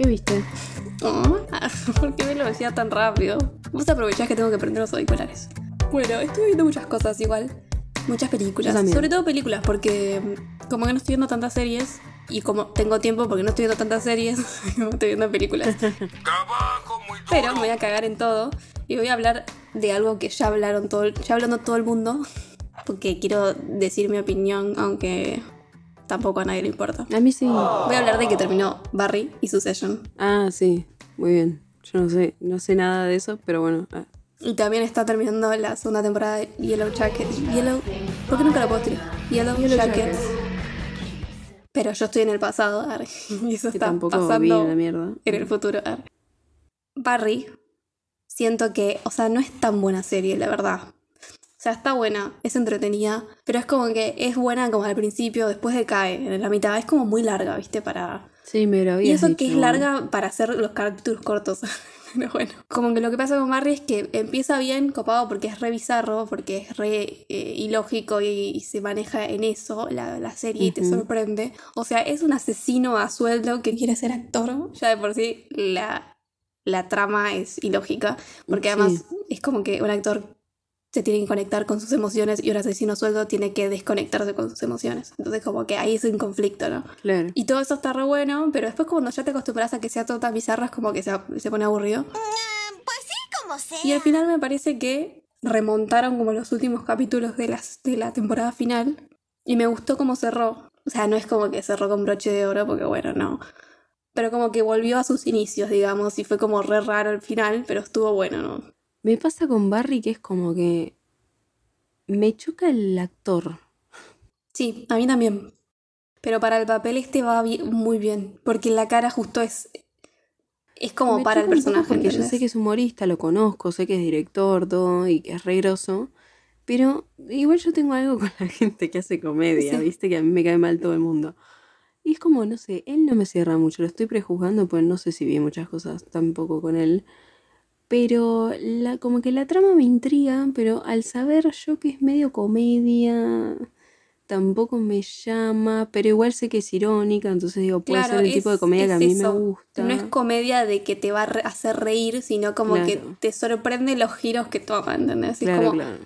¿Qué viste? Oh, ¿Por qué me lo decía tan rápido? Vos aprovechás que tengo que prender los auriculares. Bueno, estuve viendo muchas cosas igual. Muchas películas. Sobre todo películas, porque mm, como que no estoy viendo tantas series. Y como tengo tiempo porque no estoy viendo tantas series, estoy viendo películas. Trabajo muy duro. Pero me voy a cagar en todo. Y voy a hablar de algo que ya hablaron todo, ya hablando todo el mundo. Porque quiero decir mi opinión, aunque tampoco a nadie le importa. A mí sí. Voy a hablar de que terminó Barry y Succession. Ah, sí. Muy bien. Yo no sé, no sé nada de eso, pero bueno. ah, Y también está terminando la segunda temporada de Yellow Jackets. Yellow. ¿Por qué nunca lo puedo escribir? Yellow, Yellow Jackets. Pero yo estoy en el pasado, ar, y eso que está pasando la mierda. en el futuro. ar. Barry, siento que, o sea, no es tan buena serie, la verdad. O sea, está buena, es entretenida, pero es como que es buena como al principio, después decae en la mitad. Es como muy larga, ¿viste? Para, Sí, me lo y eso que es larga para hacer los capítulos cortos. Pero bueno. Como que lo que pasa con Barry es que empieza bien copado porque es re bizarro, porque es re eh, ilógico y, y se maneja en eso la, la serie y te sorprende. O sea, es un asesino a sueldo que quiere ser actor. Ya de por sí la, la trama es ilógica. Porque Sí. además es como que un actor se tiene que conectar con sus emociones y un asesino sueldo tiene que desconectarse con sus emociones. Entonces como que ahí es un conflicto, ¿no? Claro. Y todo eso está re bueno, pero después cuando ya te acostumbras a que sea todo tan bizarro es como que se, se pone aburrido. Pues sí, como sea. Y al final me parece que remontaron como los últimos capítulos de, las, de la temporada final y me gustó cómo cerró. O sea, no es como que cerró con broche de oro porque bueno, no. Pero como que volvió a sus inicios, digamos, y fue como re raro el final, pero estuvo bueno, ¿no? Me pasa con Barry que es como que me choca el actor. Sí, a mí también. Pero para el papel este va muy bien, porque la cara justo es... Es como Me para el personaje. Porque yo sé que es humorista, lo conozco, sé que es director, todo, y que es re groso. Pero igual yo tengo algo con la gente que hace comedia, Sí. ¿viste? Que a mí me cae mal todo el mundo. Y es como, no sé, él no me cierra mucho, lo estoy prejuzgando, pues no sé si vi muchas cosas tampoco con él. Pero la, como que la trama me intriga, pero al saber yo que es medio comedia, tampoco me llama, pero igual sé que es irónica, entonces digo, puede Claro, ser el tipo de es- comedia que a es mí eso. me gusta. No es comedia de que te va a re- hacer reír, sino como que te sorprende los giros que toma, ¿entendés? Es, Claro, como, claro.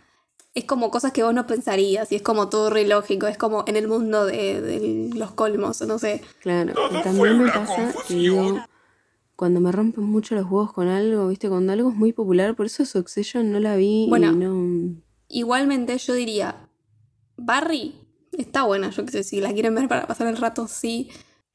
es como cosas que vos no pensarías y es como todo re lógico, es como en el mundo de, de los colmos, no sé. Claro, Todo también me pasa que cuando me rompen mucho los huevos con algo, viste, cuando algo es muy popular, por eso Succession no la vi Bueno. y no... Igualmente yo diría, Barry está buena, yo qué sé, si la quieren ver para pasar el rato, sí.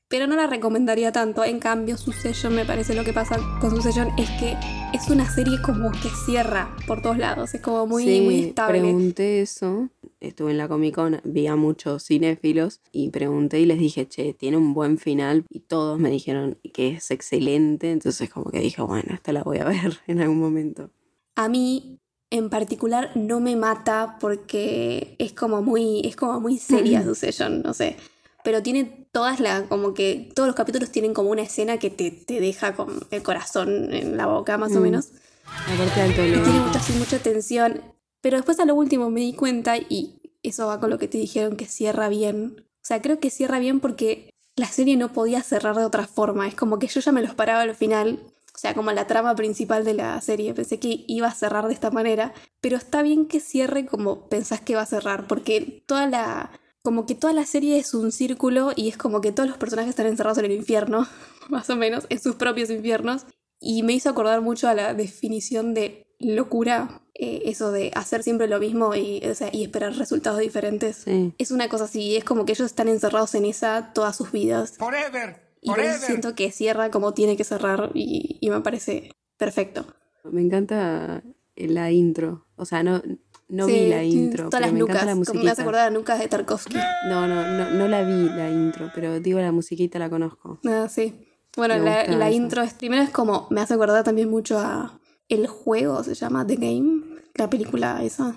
Pero no la recomendaría tanto. En cambio, Succession, me parece lo que pasa con Succession es que es una serie como que cierra por todos lados. Es como muy, sí, muy estable. pregunté eso, estuve en la Comic Con, vi a muchos cinéfilos y pregunté y les dije, che, tiene un buen final y todos me dijeron que es excelente, entonces como que dije, bueno, esta la voy a ver en algún momento. A mí, en particular, no me mata porque es como muy, es como muy seria Succession, no sé. Pero tiene todas las, como que todos los capítulos tienen como una escena que te, te deja con el corazón en la boca, más o Mm. menos. Aparte Y tiene mucha, mucha tensión. Pero después a lo último me di cuenta, y eso va con lo que te dijeron, que cierra bien. O sea, creo que cierra bien porque la serie no podía cerrar de otra forma. Es como que yo ya me lo esperaba al final. O sea, como la trama principal de la serie. Pensé que iba a cerrar de esta manera. Pero está bien que cierre como pensás que va a cerrar. Porque toda la... Como que toda la serie es un círculo y es como que todos los personajes están encerrados en el infierno, más o menos, en sus propios infiernos. Y me hizo acordar mucho a la definición de locura, eh, eso de hacer siempre lo mismo y, o sea, y esperar resultados diferentes. sí. Es una cosa así, es como que ellos están encerrados en esa todas sus vidas. Forever. Y por eso siento que cierra como tiene que cerrar y, y me parece perfecto. Me encanta la intro, o sea, no, no Sí, vi la tiene intro, Todas pero las me nucas, encanta la como me hace musiquita. acordar a nucas de Tarkovsky. No, no, no, no la vi la intro, pero digo la musiquita la conozco. Ah, sí. Bueno, la, intro es, primero es como, me hace acordar también mucho a El Juego, se llama The Game, la película esa,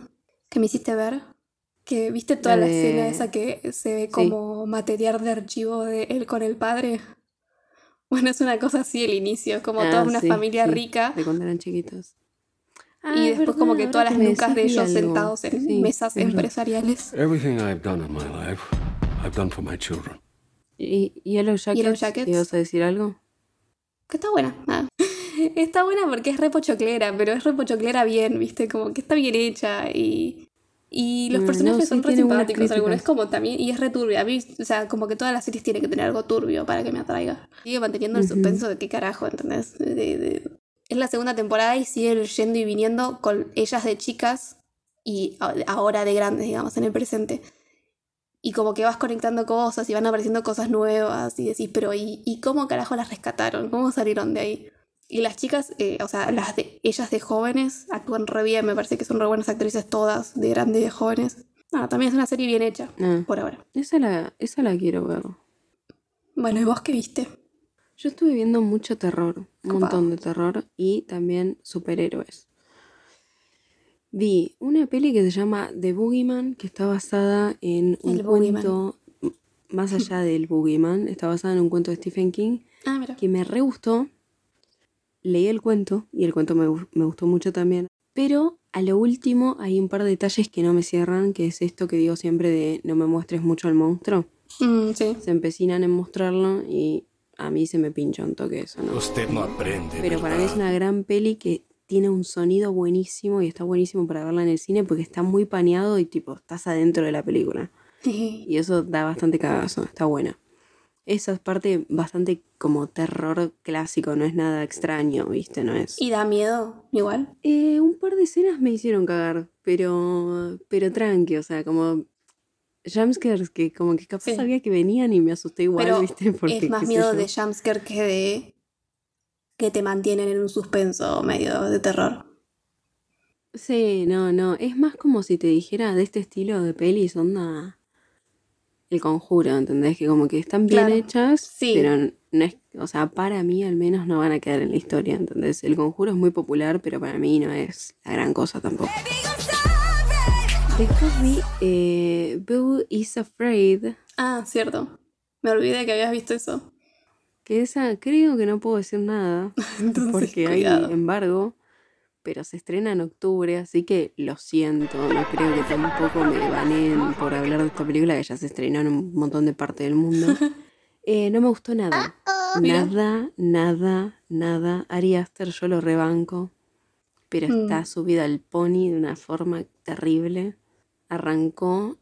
que me hiciste ver. Que viste toda La la, de- escena esa que se ve Sí. como material de archivo de él con el padre. Bueno, es una cosa así el inicio, es como Ah, toda una sí, familia sí, rica. De cuando eran chiquitos. y después como que todas las nucas de ellos sentados sentados en mesas empresariales. Everything I've done in my life, I've done for my children. ¿Y Yellow Jackets? Yellow Jackets. ¿Ibas a decir algo? Que está buena. nada. Está buena porque es re pochoclera, pero es re pochoclera bien, ¿viste? Como que está bien hecha y. Y los Mm, personajes no, sí, son re simpáticos algunos. Como también. Y es re turbio. A mí, o sea, como que todas las series tienen que tener algo turbio para que me atraiga. Sigue manteniendo el suspenso de qué carajo, ¿entendés? De- de- Es la segunda temporada y sigue yendo y viniendo con ellas de chicas y ahora de grandes, digamos, en el presente. Y como que vas conectando cosas y van apareciendo cosas nuevas y decís, pero ¿y, y cómo carajo las rescataron? ¿Cómo salieron de ahí? Y las chicas, eh, o sea, las de, ellas de jóvenes actúan re bien, me parece que son re buenas actrices todas, de grandes y de jóvenes. Ah, también es una serie bien hecha, Ah, por ahora. esa, la, esa la quiero ver. Bueno, ¿y vos qué viste? Yo estuve viendo mucho terror, un Copado. montón de terror y también superhéroes. Vi una peli que se llama The Boogeyman, que está basada en un El cuento, más allá del Boogeyman, está basada en un cuento de Stephen King, Ah, que me re gustó. Leí el cuento y el cuento me, gu- me gustó mucho también. Pero a lo último hay un par de detalles que no me cierran, que es esto que digo siempre de no me muestres mucho al monstruo. Mm, sí. Se empecinan en mostrarlo y a mí se me pincha un toque eso, ¿no? Usted no aprende. Pero para mí es una gran peli que tiene un sonido buenísimo y está buenísimo para verla en el cine porque está muy paneado y tipo, estás adentro de la película. Y eso da bastante cagazo, está buena. Esa es parte bastante como terror clásico, no es nada extraño, ¿viste? No es. ¿Y da miedo igual? Eh, un par de escenas me hicieron cagar, pero, pero tranqui, o sea, como jumpscares que como que capaz Sí. sabía que venían y me asusté igual, Pero ¿viste? Porque, es más miedo de jumpscare que de que te mantienen en un suspenso medio de terror. Sí, no, no. Es más como si te dijera de este estilo de pelis, onda. El conjuro, ¿entendés? Que como que están bien Claro, hechas, sí. pero no es. O sea, para mí al menos no van a quedar en la historia, ¿entendés? El conjuro es muy popular, pero para mí no es la gran cosa tampoco. Después vi eh, Boo is Afraid, Ah, cierto. Me olvidé que habías visto eso. que esa creo que no puedo decir nada, Entonces, porque cuidado. hay embargo, pero se estrena en octubre, así que lo siento, no creo que tampoco me baneen por hablar de esta película que ya se estrenó en un montón de partes del mundo. Eh, no me gustó nada, Mira. nada, nada, nada. Ari Aster yo lo rebanco, pero Mm. está subida al pony de una forma terrible. Arrancó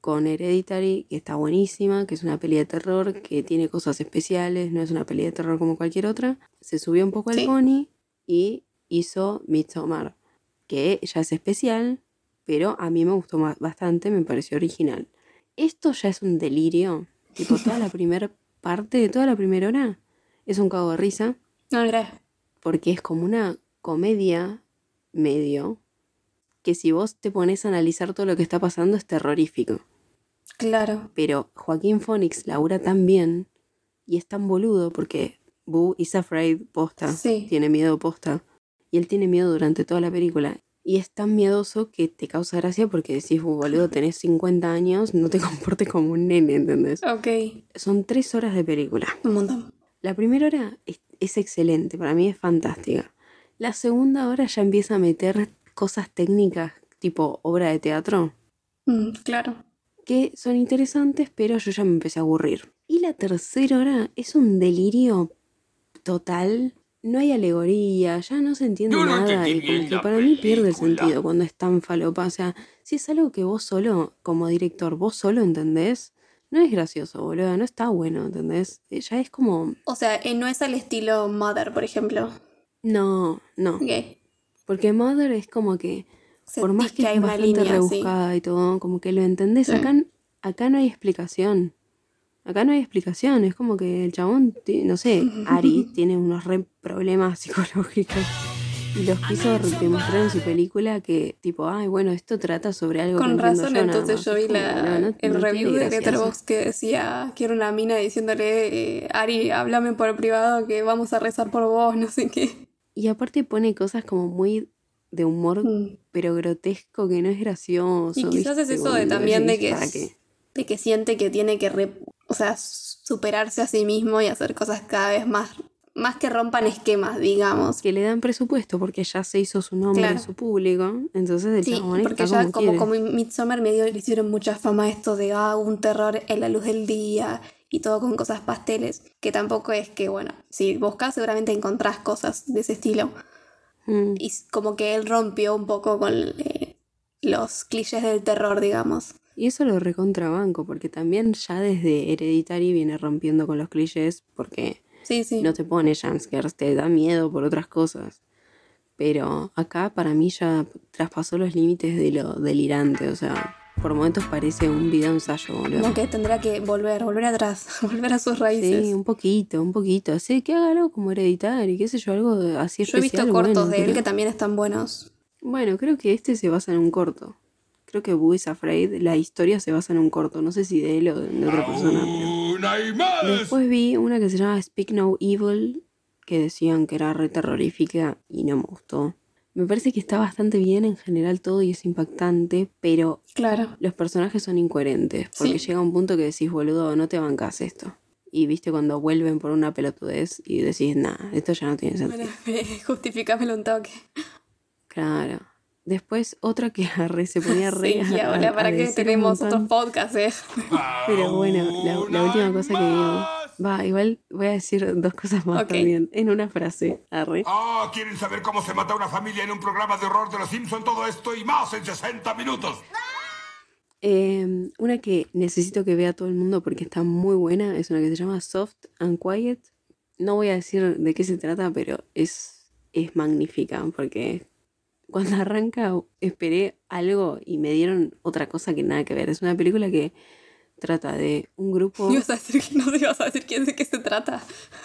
con Hereditary, que está buenísima, que es una peli de terror, que tiene cosas especiales, no es una peli de terror como cualquier otra. Se subió un poco al Sí. pony y hizo Midsommar, que ya es especial, pero a mí me gustó bastante, me pareció original. Esto ya es un delirio, tipo toda la primera parte de toda la primera hora es un cago de risa, No, mira. porque es como una comedia medio, que si vos te pones a analizar todo lo que está pasando es terrorífico. Claro. Pero Joaquín Phoenix labura tan bien y es tan boludo porque Boo is afraid posta, Sí. tiene miedo posta. Y él tiene miedo durante toda la película. Y es tan miedoso que te causa gracia porque decís, "Uh, boludo, tenés 50 años, no te comportes como un nene, ¿entendés? Ok. Son tres horas de película. Un montón. La primera hora es, es excelente, para mí es fantástica. La segunda hora ya empieza a meter cosas técnicas tipo obra de teatro Mm, claro. que son interesantes, pero yo ya me empecé a aburrir. Y la tercera hora es un delirio total. No hay alegoría, ya no se entiende no nada. Y como que para mí pierde el sentido cuando es tan falopa. O sea, si es algo que vos solo, como director, vos solo entendés, no es gracioso, boludo. No está bueno, ¿entendés? Eh, Ya es como. O sea, eh, no es al estilo Mother, por ejemplo. No, no. Porque Mother es como que. por más que, hay es bastante línea, sí. rebuscada y todo, como que lo entendés. Sí. Acá, acá no hay explicación. Acá no hay explicación. Es como que el chabón, no sé, Ari tiene unos re problemas psicológicos. Y los quiso demostrar en su película que, tipo, ay, bueno, esto trata sobre algo que Con razón, yo entonces más". yo vi la, no, no- el no review de. Letterboxd que decía que era una mina diciéndole, eh, Ari, háblame por privado que vamos a rezar por vos, no sé qué. Y aparte pone cosas como muy de humor, Mm. pero grotesco, que no es gracioso. Y quizás es eso de también de que, de que siente que tiene que, re- o sea, superarse a sí mismo y hacer cosas cada vez más, más que rompan esquemas, digamos. que le dan presupuesto porque ya se hizo su nombre Claro. en su público. Entonces el Sí, porque ya como, como, como Midsommar medio le hicieron mucha fama esto de ah, un terror en la luz del día y todo con cosas pasteles, que tampoco es que, bueno, si buscas seguramente encontrás cosas de ese estilo. Mm. Y como que él rompió un poco con eh, los clichés del terror, digamos. Y eso lo recontrabanco, porque también ya desde Hereditary viene rompiendo con los clichés, porque Sí, sí. no te pone jumpscares, te da miedo por otras cosas. Pero acá para mí ya traspasó los límites de lo delirante, o sea, por momentos parece un video ensayo, boludo. Como que tendrá que volver, volver atrás, volver a sus raíces. Sí, un poquito, un poquito. Así que haga algo como Hereditary, qué sé yo, algo así Yo he visto especial, cortos bueno, de él pero- que también están buenos. Bueno, creo que este se basa en un corto. Creo que Boo is Afraid, la historia se basa en un corto. No sé si de él o de, de otra persona. Después vi una que se llama Speak No Evil, que decían que era re terrorífica y no me gustó. Me parece que está bastante bien en general todo y es impactante, pero Claro. los personajes son incoherentes. Porque Sí. llega un punto que decís, boludo, no te bancas esto. Y viste cuando vuelven por una pelotudez y decís, nah, esto ya no tiene sentido. Justificámelo un toque. Claro. Después otra que arre, se ponía re Sí, a- y ahora, a- ¿para a qué tenemos otros podcasts, eh? Pero bueno, la, la ¡Una última cosa que digo. Va, igual voy a decir dos cosas más Ok. también. En una frase. Arre. Ah, ¿quieren saber cómo se mata una familia en un programa de horror de los Simpson? Todo esto y más en 60 minutos. Eh, una que necesito que vea todo el mundo porque está muy buena es una que se llama Soft and Quiet. No voy a decir de qué se trata, pero es, es magnífica porque cuando arranca esperé algo y me dieron otra cosa que nada que ver. Es una película que trata de un grupo... Ibas a decir que no te ibas a decir quién de qué se trata.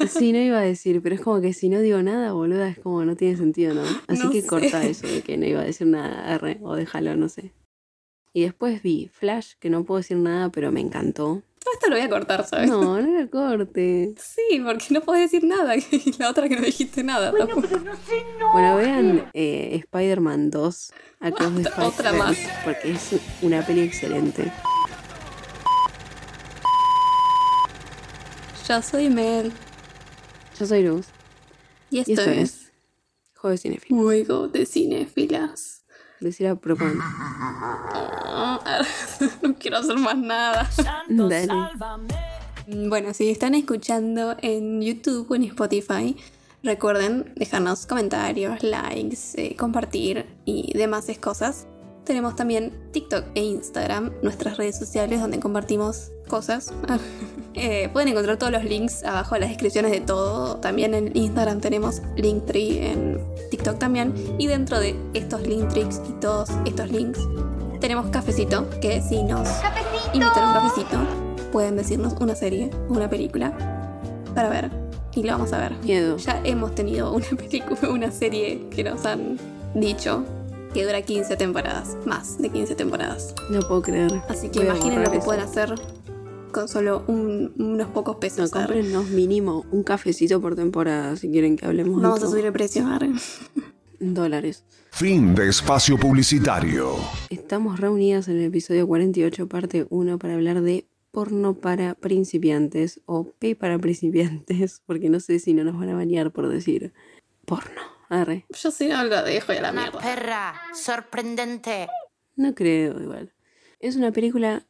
Sí, no iba a decir, pero es como que si no digo nada, boluda, es como no tiene sentido, ¿no? Así No que sé. corta eso de que no iba a decir nada, R, o déjalo, no sé. Y después vi Flash, que no puedo decir nada, pero me encantó. Todo esto lo voy a cortar, ¿sabes? No, no lo corte. Sí, porque no podés decir nada. Y la otra que no dijiste nada tampoco. Bueno, vean eh, Spider-Man 2, Across the Otra Spider-Verse, más. porque es una peli excelente. Yo soy Mel. Yo soy Luz, Y y esto, es es Juego de Cinefilo. Juego de Cinefilas. Decir a propósito. Ah, No quiero hacer más nada. Dale. Bueno, si están escuchando en YouTube o en Spotify, recuerden dejarnos comentarios, likes, eh, compartir y demás cosas. Tenemos también TikTok e Instagram, nuestras redes sociales donde compartimos cosas. Eh, pueden encontrar todos los links abajo en las descripciones de todo. También en Instagram tenemos Linktree, en TikTok también. Y dentro de estos Linktricks y todos estos links tenemos Cafecito, que si nos invitan a un cafecito, pueden decirnos una serie o una película para ver. Y lo vamos a ver. Miedo. Ya hemos tenido una película, una serie que nos han dicho que dura 15 temporadas, más de 15 temporadas. No puedo creer. Así que Voy a imaginen lo que eso. pueden hacer con solo un- unos pocos No, pesos. Arre. cómprenos mínimo un cafecito por temporada si quieren que hablemos de Vamos a todo. subir el precio. en dólares. Fin de espacio publicitario. Estamos reunidas en el episodio 48, parte 1, para hablar de porno para principiantes o P para principiantes, porque no sé si no nos van a bañar por decir porno. Arre. Yo sí no lo dejo y a la Una mierda. perra sorprendente. No creo igual. Es una película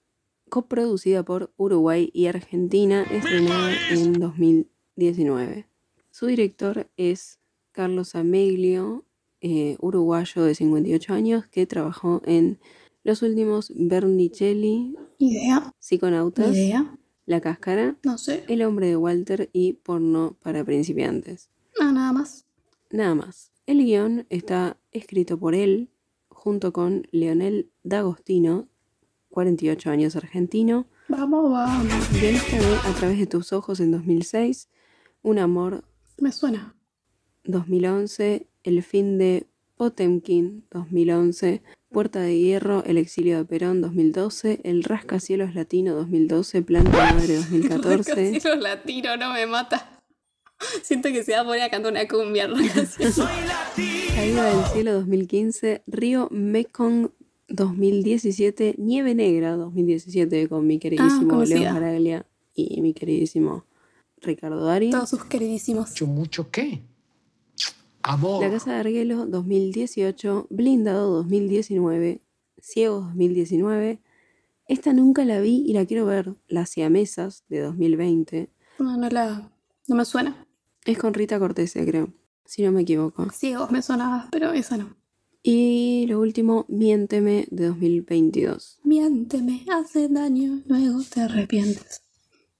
coproducida por Uruguay y Argentina, estrenada en 2019. Su director es Carlos Ameglio, eh, uruguayo de 58 años, que trabajó en los últimos Bernicelli, Idea. Psiconautas, Idea. La Cáscara, No sé. El Hombre de Walter y Porno para principiantes. No, nada más. Nada más. El guion está escrito por él, junto con Leonel D'Agostino, 48 años argentino, Vamos, vamos. guionista de A través de tus ojos en 2006, Un amor Me suena. 2011, El fin de Potemkin 2011, Puerta de Hierro, El exilio de Perón 2012, El rascacielos latino 2012, Planta Madre 2014. Casi los latinos no me mata. Siento que se va a poner a cantar una cumbia. ¿no? Caída del cielo 2015, Río Mekong 2017, Nieve Negra 2017 con mi queridísimo Leo conocida. Maraglia y mi queridísimo Ricardo Ari. Todos sus queridísimos. ¿Mucho, mucho qué? Amor. La Casa de Arguelo 2018, Blindado 2019, Ciegos 2019, Esta nunca la vi y la quiero ver. Las siamesas de 2020. No, no la. No me suena. Es con Rita Cortese, creo. Si no me equivoco. Ciegos me sonaba, pero esa no. Y lo último, Miénteme de 2022. Miénteme, hace daño, luego te arrepientes.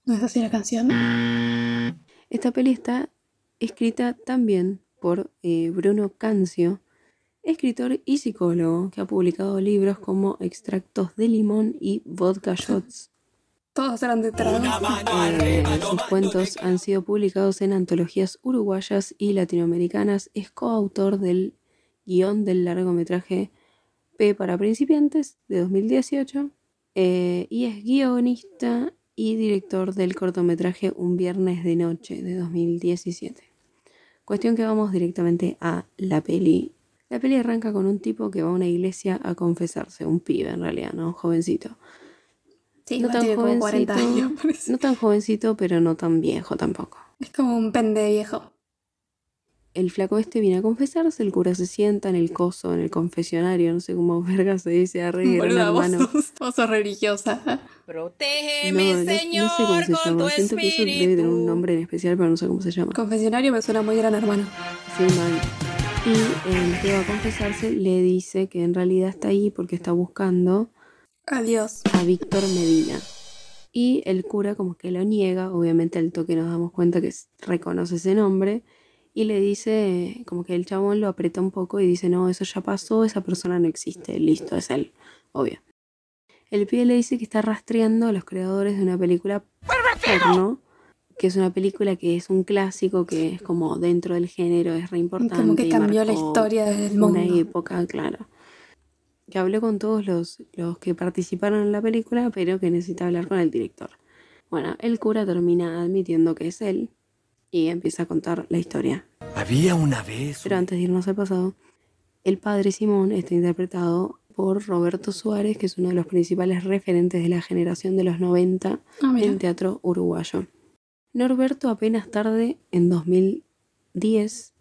¿No es así la canción? Esta peli está escrita también por eh, Bruno Cancio, escritor y psicólogo que ha publicado libros como Extractos de Limón y Vodka Shots. Todos eran de. Eh, sus cuentos han sido publicados en antologías uruguayas y latinoamericanas. Es coautor del guion del largometraje P para principiantes de 2018 eh, y es guionista y director del cortometraje Un viernes de noche de 2017. Cuestión que vamos directamente a la peli. La peli arranca con un tipo que va a una iglesia a confesarse, un pibe en realidad, ¿no? Un jovencito. Sí, no tan tiene como 40 jovencito, años. parece. no tan jovencito, pero no tan viejo tampoco. Es como un pende viejo. El flaco este viene a confesarse, el cura se sienta en el coso, en el confesionario, no sé cómo verga se dice, gran Boluda, vos hermano. sos, vos sos religiosa. No, Protégeme, no, no Señor, sé cómo se con llama. tu Siento que eso debe tener un nombre en especial, pero no sé cómo se llama. Confesionario me suena muy gran hermano. Sí, mal. Y el que va a confesarse le dice que en realidad está ahí porque está buscando Adiós. a Víctor Medina. Y el cura como que lo niega, obviamente al toque nos damos cuenta que reconoce ese nombre. Y le dice, como que el chabón lo aprieta un poco y dice, no, eso ya pasó, esa persona no existe, listo, es él, obvio. El pibe le dice que está rastreando a los creadores de una película porno, que es una película que es un clásico, que es como dentro del género, es re importante. Como que cambió la historia del mundo. Una época, claro. Que habló con todos los, los que participaron en la película, pero que necesita hablar con el director. Bueno, el cura termina admitiendo que es él y empieza a contar la historia. Había una vez. Pero antes de irnos al pasado, el padre Simón está interpretado por Roberto Suárez, que es uno de los principales referentes de la generación de los 90 Ah, en teatro uruguayo. Norberto apenas tarde en 2010,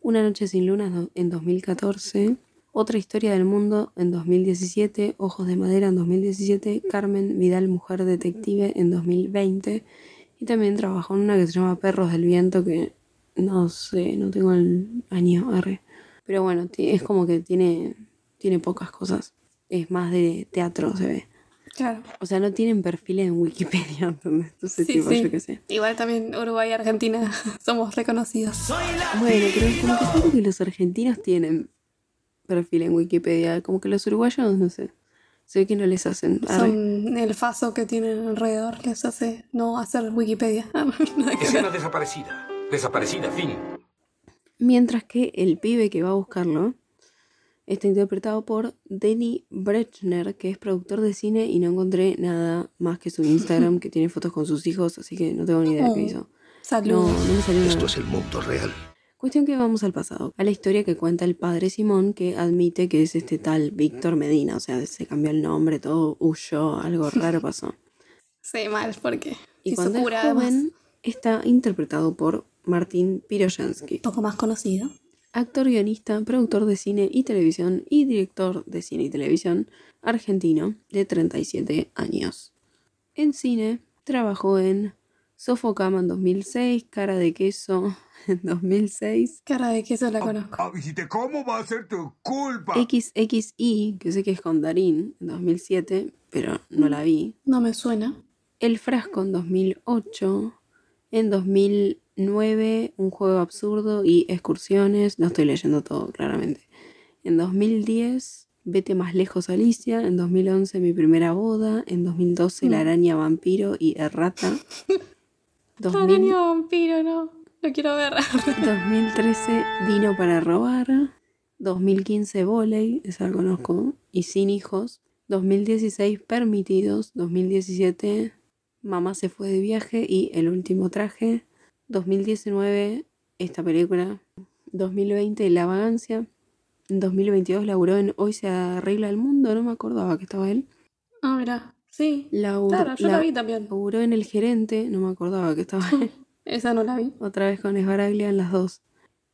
Una noche sin lunas en 2014, Otra historia del mundo en 2017, Ojos de madera en 2017, Carmen Vidal Mujer Detective en 2020 y también trabajó en una que se llama Perros del Viento que no sé, no tengo el año, arre. Pero bueno, es como que tiene, tiene pocas cosas. Es más de teatro, se ve. Claro. O sea, no tienen perfil en Wikipedia, ¿entendés? Entonces, Sí, tipo, sí. yo qué sé. Igual también Uruguay y Argentina somos reconocidos. Bueno, pero es como que siento que los argentinos tienen perfil en Wikipedia, como que los uruguayos, no sé. Ve que no les hacen. Arre. Son el faso que tienen alrededor les hace no hacer Wikipedia. Nada Escena desaparecida. Desaparecida, fin. Mientras que el pibe que va a buscarlo está interpretado por Denny Brechner, que es productor de cine y no encontré nada más que su Instagram, que tiene fotos con sus hijos, así que no tengo ni idea de qué Oh, hizo. No, Saludos. no me salió nada. Esto es el mundo real. Cuestión que vamos al pasado, a la historia que cuenta el padre Simón que admite que es este tal Víctor Medina, o sea, se cambió el nombre, todo huyó, algo raro pasó. Sí, mal, porque Y hizo cuando cura es además. joven está interpretado por Martín Piroyansky, Un poco más conocido. actor, guionista, productor de cine y televisión y director de cine y televisión argentino de 37 años. En cine trabajó en Sofocama en 2006, Cara de Queso en 2006, Cara de queso la conozco. Ah, ¿Viste cómo va a ser tu culpa? XXI, que sé que es con Darín, en 2007, pero no la vi. No me suena. El frasco en 2008. En 2009, un juego absurdo y excursiones. No estoy leyendo todo, claramente. En 2010, Vete más lejos, Alicia. En 2011, Mi primera boda. En 2012, La araña vampiro y Errata. 2000 Araña vampiro, no. Lo quiero ver. 2013, Vino para robar. 2015, Voley, esa la conozco. Y Sin hijos. 2016, Permitidos. 2017, Mamá se fue de viaje y El último traje. 2019, esta película. 2020, La vagancia. En 2022 laburó en Hoy se arregla el mundo. No me acordaba que estaba él. Ah, mira. Sí. Laur- Claro, yo la la- vi también. Laburó en El gerente. No me acordaba que estaba él. Esa no la vi. Otra vez con Esbaraglia en las dos.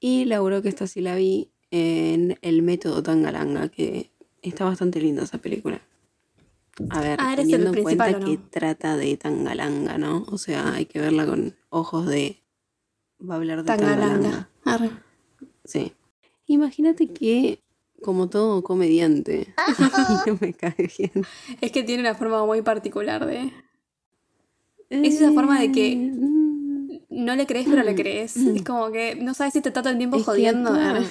Y laburó que esta sí la vi en El método Tangalanga, que está bastante linda esa película. A ver, Ah, teniendo en cuenta principal, ¿o que trata de Tangalanga, ¿no? O sea, hay que verla con ojos de... Va a hablar de Tangalanga. Tangalanga. Sí. Imagínate que, como todo comediante, no me cae bien. Es que tiene una forma muy particular de. Es esa forma de que- mm, No le crees, pero le crees. Es como que no sabes si te está todo el tiempo es jodiendo. actúa-.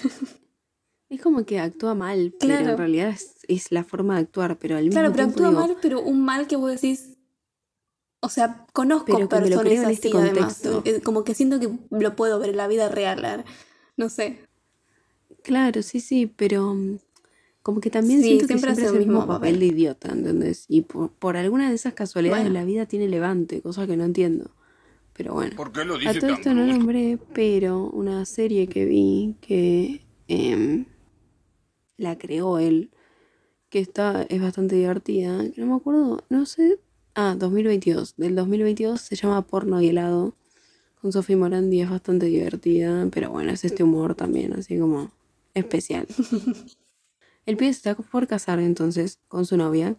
Es como que actúa mal, pero Claro. en realidad es, es la forma de actuar, pero al mismo Claro, pero tiempo actúa digo, mal, pero un mal que vos decís. O sea, conozco Pero me lo personas creo en este además. contexto. Eh, Como que siento que lo puedo ver en la vida real. No sé. Claro, sí, sí, pero mm, como que también Sí, siento que siempre siempre hace es el mismo papel papel. de idiota, ¿entendés? Y por, por alguna de esas casualidades Bueno. de la vida tiene levante, cosa que no entiendo. Pero bueno. ¿Por qué lo A todo esto no nombré, pero una serie que vi que em, la creó él, que está, es bastante divertida, que no me acuerdo, no sé. Ah, 2022. Del 2022 se llama Porno y helado. Con Sophie Morandi es bastante divertida, pero bueno, es este humor también, así como especial. El pibe se está por casar entonces con su novia,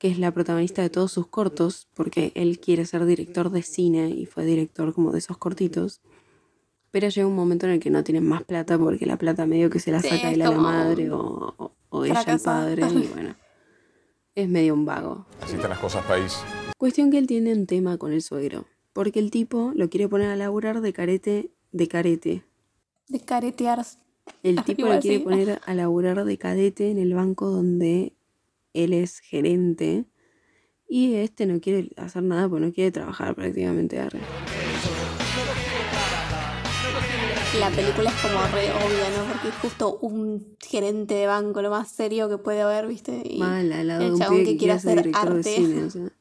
que es la protagonista de todos sus cortos, porque él quiere ser director de cine y fue director como de esos cortitos. Pero llega un momento en el que no tienen más plata porque la plata medio que se la Sí, saca a la madre o, o- o ella fracaso. padre y bueno, es medio un vago. Así están las cosas, país. Cuestión que él tiene un tema con el suegro, porque el tipo lo quiere poner a laburar de carete, de carete. De caretear. El tipo igual lo quiere sí. poner a laburar de cadete en el banco donde él es gerente. Y este no quiere hacer nada porque no quiere trabajar prácticamente. arre. La película es como re obvia, ¿no? Porque es justo un gerente de banco, lo más serio que puede haber, ¿viste? Y Mal, al lado el de un chabón que que quiere hacer director de arte. cine. o sea.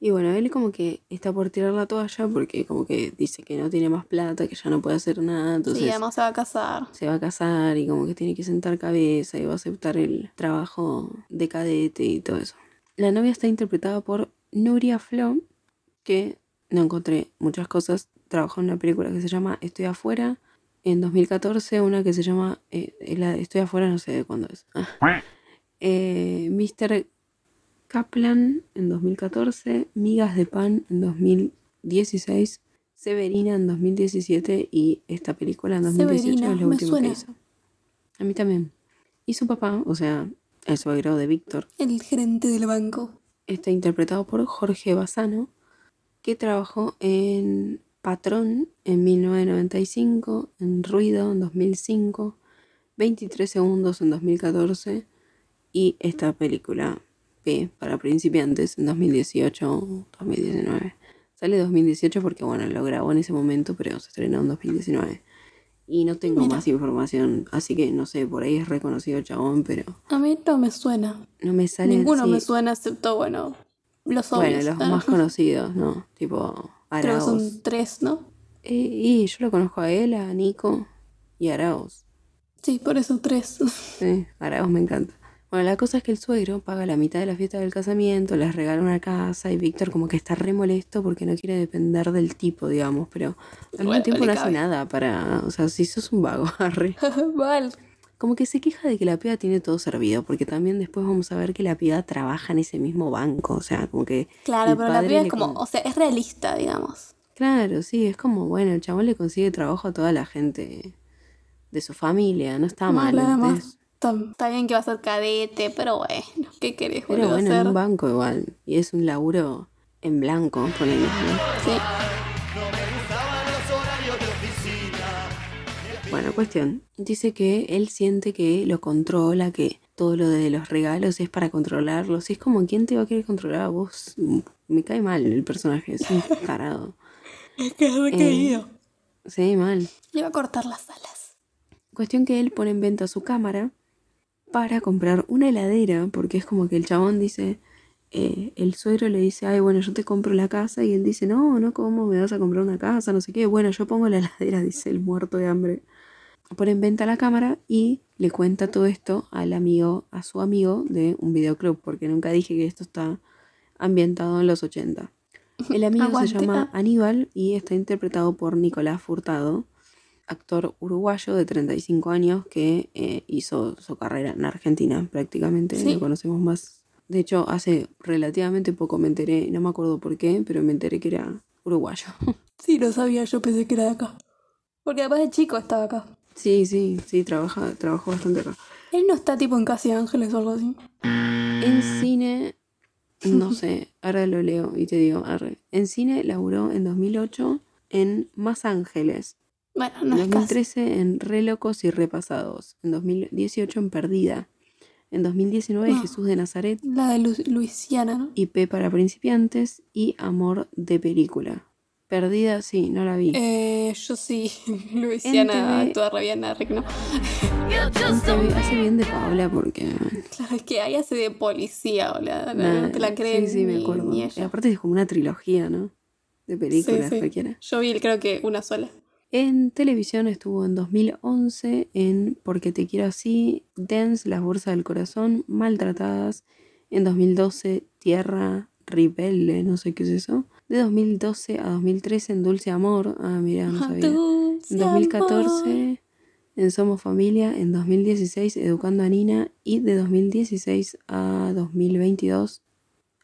Y bueno, él como que está por tirar la toalla porque como que dice que no tiene más plata, que ya no puede hacer nada. Entonces sí, además se va a casar. se va a casar y como que tiene que sentar cabeza y va a aceptar el trabajo de cadete y todo eso. La novia está interpretada por Nuria Flo, que no encontré muchas cosas. Trabajó en una película que se llama Estoy afuera. En 2014, una que se llama eh, la de Estoy afuera, no sé de cuándo es. Ah. Eh, Mr. Kaplan en 2014, Migas de Pan en 2016, Severina en 2017 y esta película en 2018 Severina, es lo último que hizo. A mí también. Y su papá, o sea, el suegro de Víctor, El gerente del banco. está interpretado por Jorge Bassano, que trabajó en Patrón en 1995, en Ruido en 2005, 23 segundos en 2014 y esta película Para principiantes en 2018 2019. Sale 2018 porque bueno, lo grabó en ese momento, pero se estrenó en 2019. Y no tengo Mira. más información, así que no sé, por ahí es reconocido chabón, pero A mí no me suena. no me sale Ninguno sí. me suena excepto, bueno, los obvios. Bueno, los más conocidos, ¿no? Tipo Creo que Arauz. son tres, ¿no? Eh, y yo lo conozco a él, a Nico y a Arauz. Sí, por eso tres. Sí, Arauz me encanta. Bueno, la cosa es que el suegro paga la mitad de la fiesta del casamiento, les regala una casa y Víctor como que está re molesto porque no quiere depender del tipo, digamos, pero al mismo Bueno, tiempo no hace nada para, o sea, si sos un vago, arre. Mal. Como que se queja de que la piba tiene todo servido, porque también después vamos a ver que la piba trabaja en ese mismo banco, o sea, como que... Claro, pero la piba es como, con- o sea, es realista, digamos. Claro, sí, es como, bueno, el chabón le consigue trabajo a toda la gente de su familia, no está mal. ¿entendés? Está, bien que va a ser cadete, pero bueno, ¿qué querés Pero bueno, en hacer? un banco igual. Y es un laburo en blanco, ponele, ¿no? Sí. Bueno, cuestión. Dice que él siente que lo controla, que todo lo de los regalos es para controlarlos. Y es como, ¿quién te va a querer controlar a vos? Me cae mal el personaje, es un tarado. Eh, sí, mal. Le va a cortar las alas. Cuestión que él pone en venta su cámara para comprar una heladera, porque es como que el chabón dice, eh, el suegro le dice, ay, bueno, yo te compro la casa, y él dice, no, no, ¿cómo me vas a comprar una casa? No sé qué, bueno, yo pongo la heladera, dice el muerto de hambre. Pone en venta la cámara y le cuenta todo esto al amigo, a su amigo de un videoclub, porque nunca dije que esto está ambientado en los 80. El amigo se llama. Aníbal y está interpretado por Nicolás Furtado, actor uruguayo de 35 años que eh, hizo su carrera en Argentina prácticamente. Sí. Lo conocemos más De hecho, hace relativamente poco me enteré, no me acuerdo por qué, pero me enteré que era uruguayo. Sí, lo sabía, yo pensé que era de acá. Porque además de chico estaba acá. Sí, sí, sí, trabaja, trabajó bastante acá. Él no está tipo en Casi Ángeles o algo así. En cine, no sé, ahora lo leo y te digo, arre. En cine laburó en 2008 en Más Ángeles, Bueno, en no es casi. 2013 en Re Locos y Repasados, en 2018 en Perdida, en 2019 Ah. Jesús de Nazaret La de Lu- Luisiana, ¿no? y P para principiantes y Amor de película. Perdida, sí, no la vi. Eh, yo sí. Luisiana TV. re bien, Rick, ¿no? TV hace bien de Paula porque... Claro, es que ahí hace de policía. No, nada, no te la creen. Sí, sí, me acuerdo. ni Y ella. aparte es como una trilogía, ¿no? De películas, Sí, sí. cualquiera. Yo vi, creo que una sola. En televisión estuvo en 2011 en Porque te quiero así, Dance, Las bolsas del corazón, Maltratadas. En 2012 Tierra Rebelde, no sé qué es eso. De 2012 a 2013 en Dulce Amor. Ah, mira, no sabía. En amor. 2014 en Somos Familia. En 2016 Educando a Nina. Y de 2016 a 2022.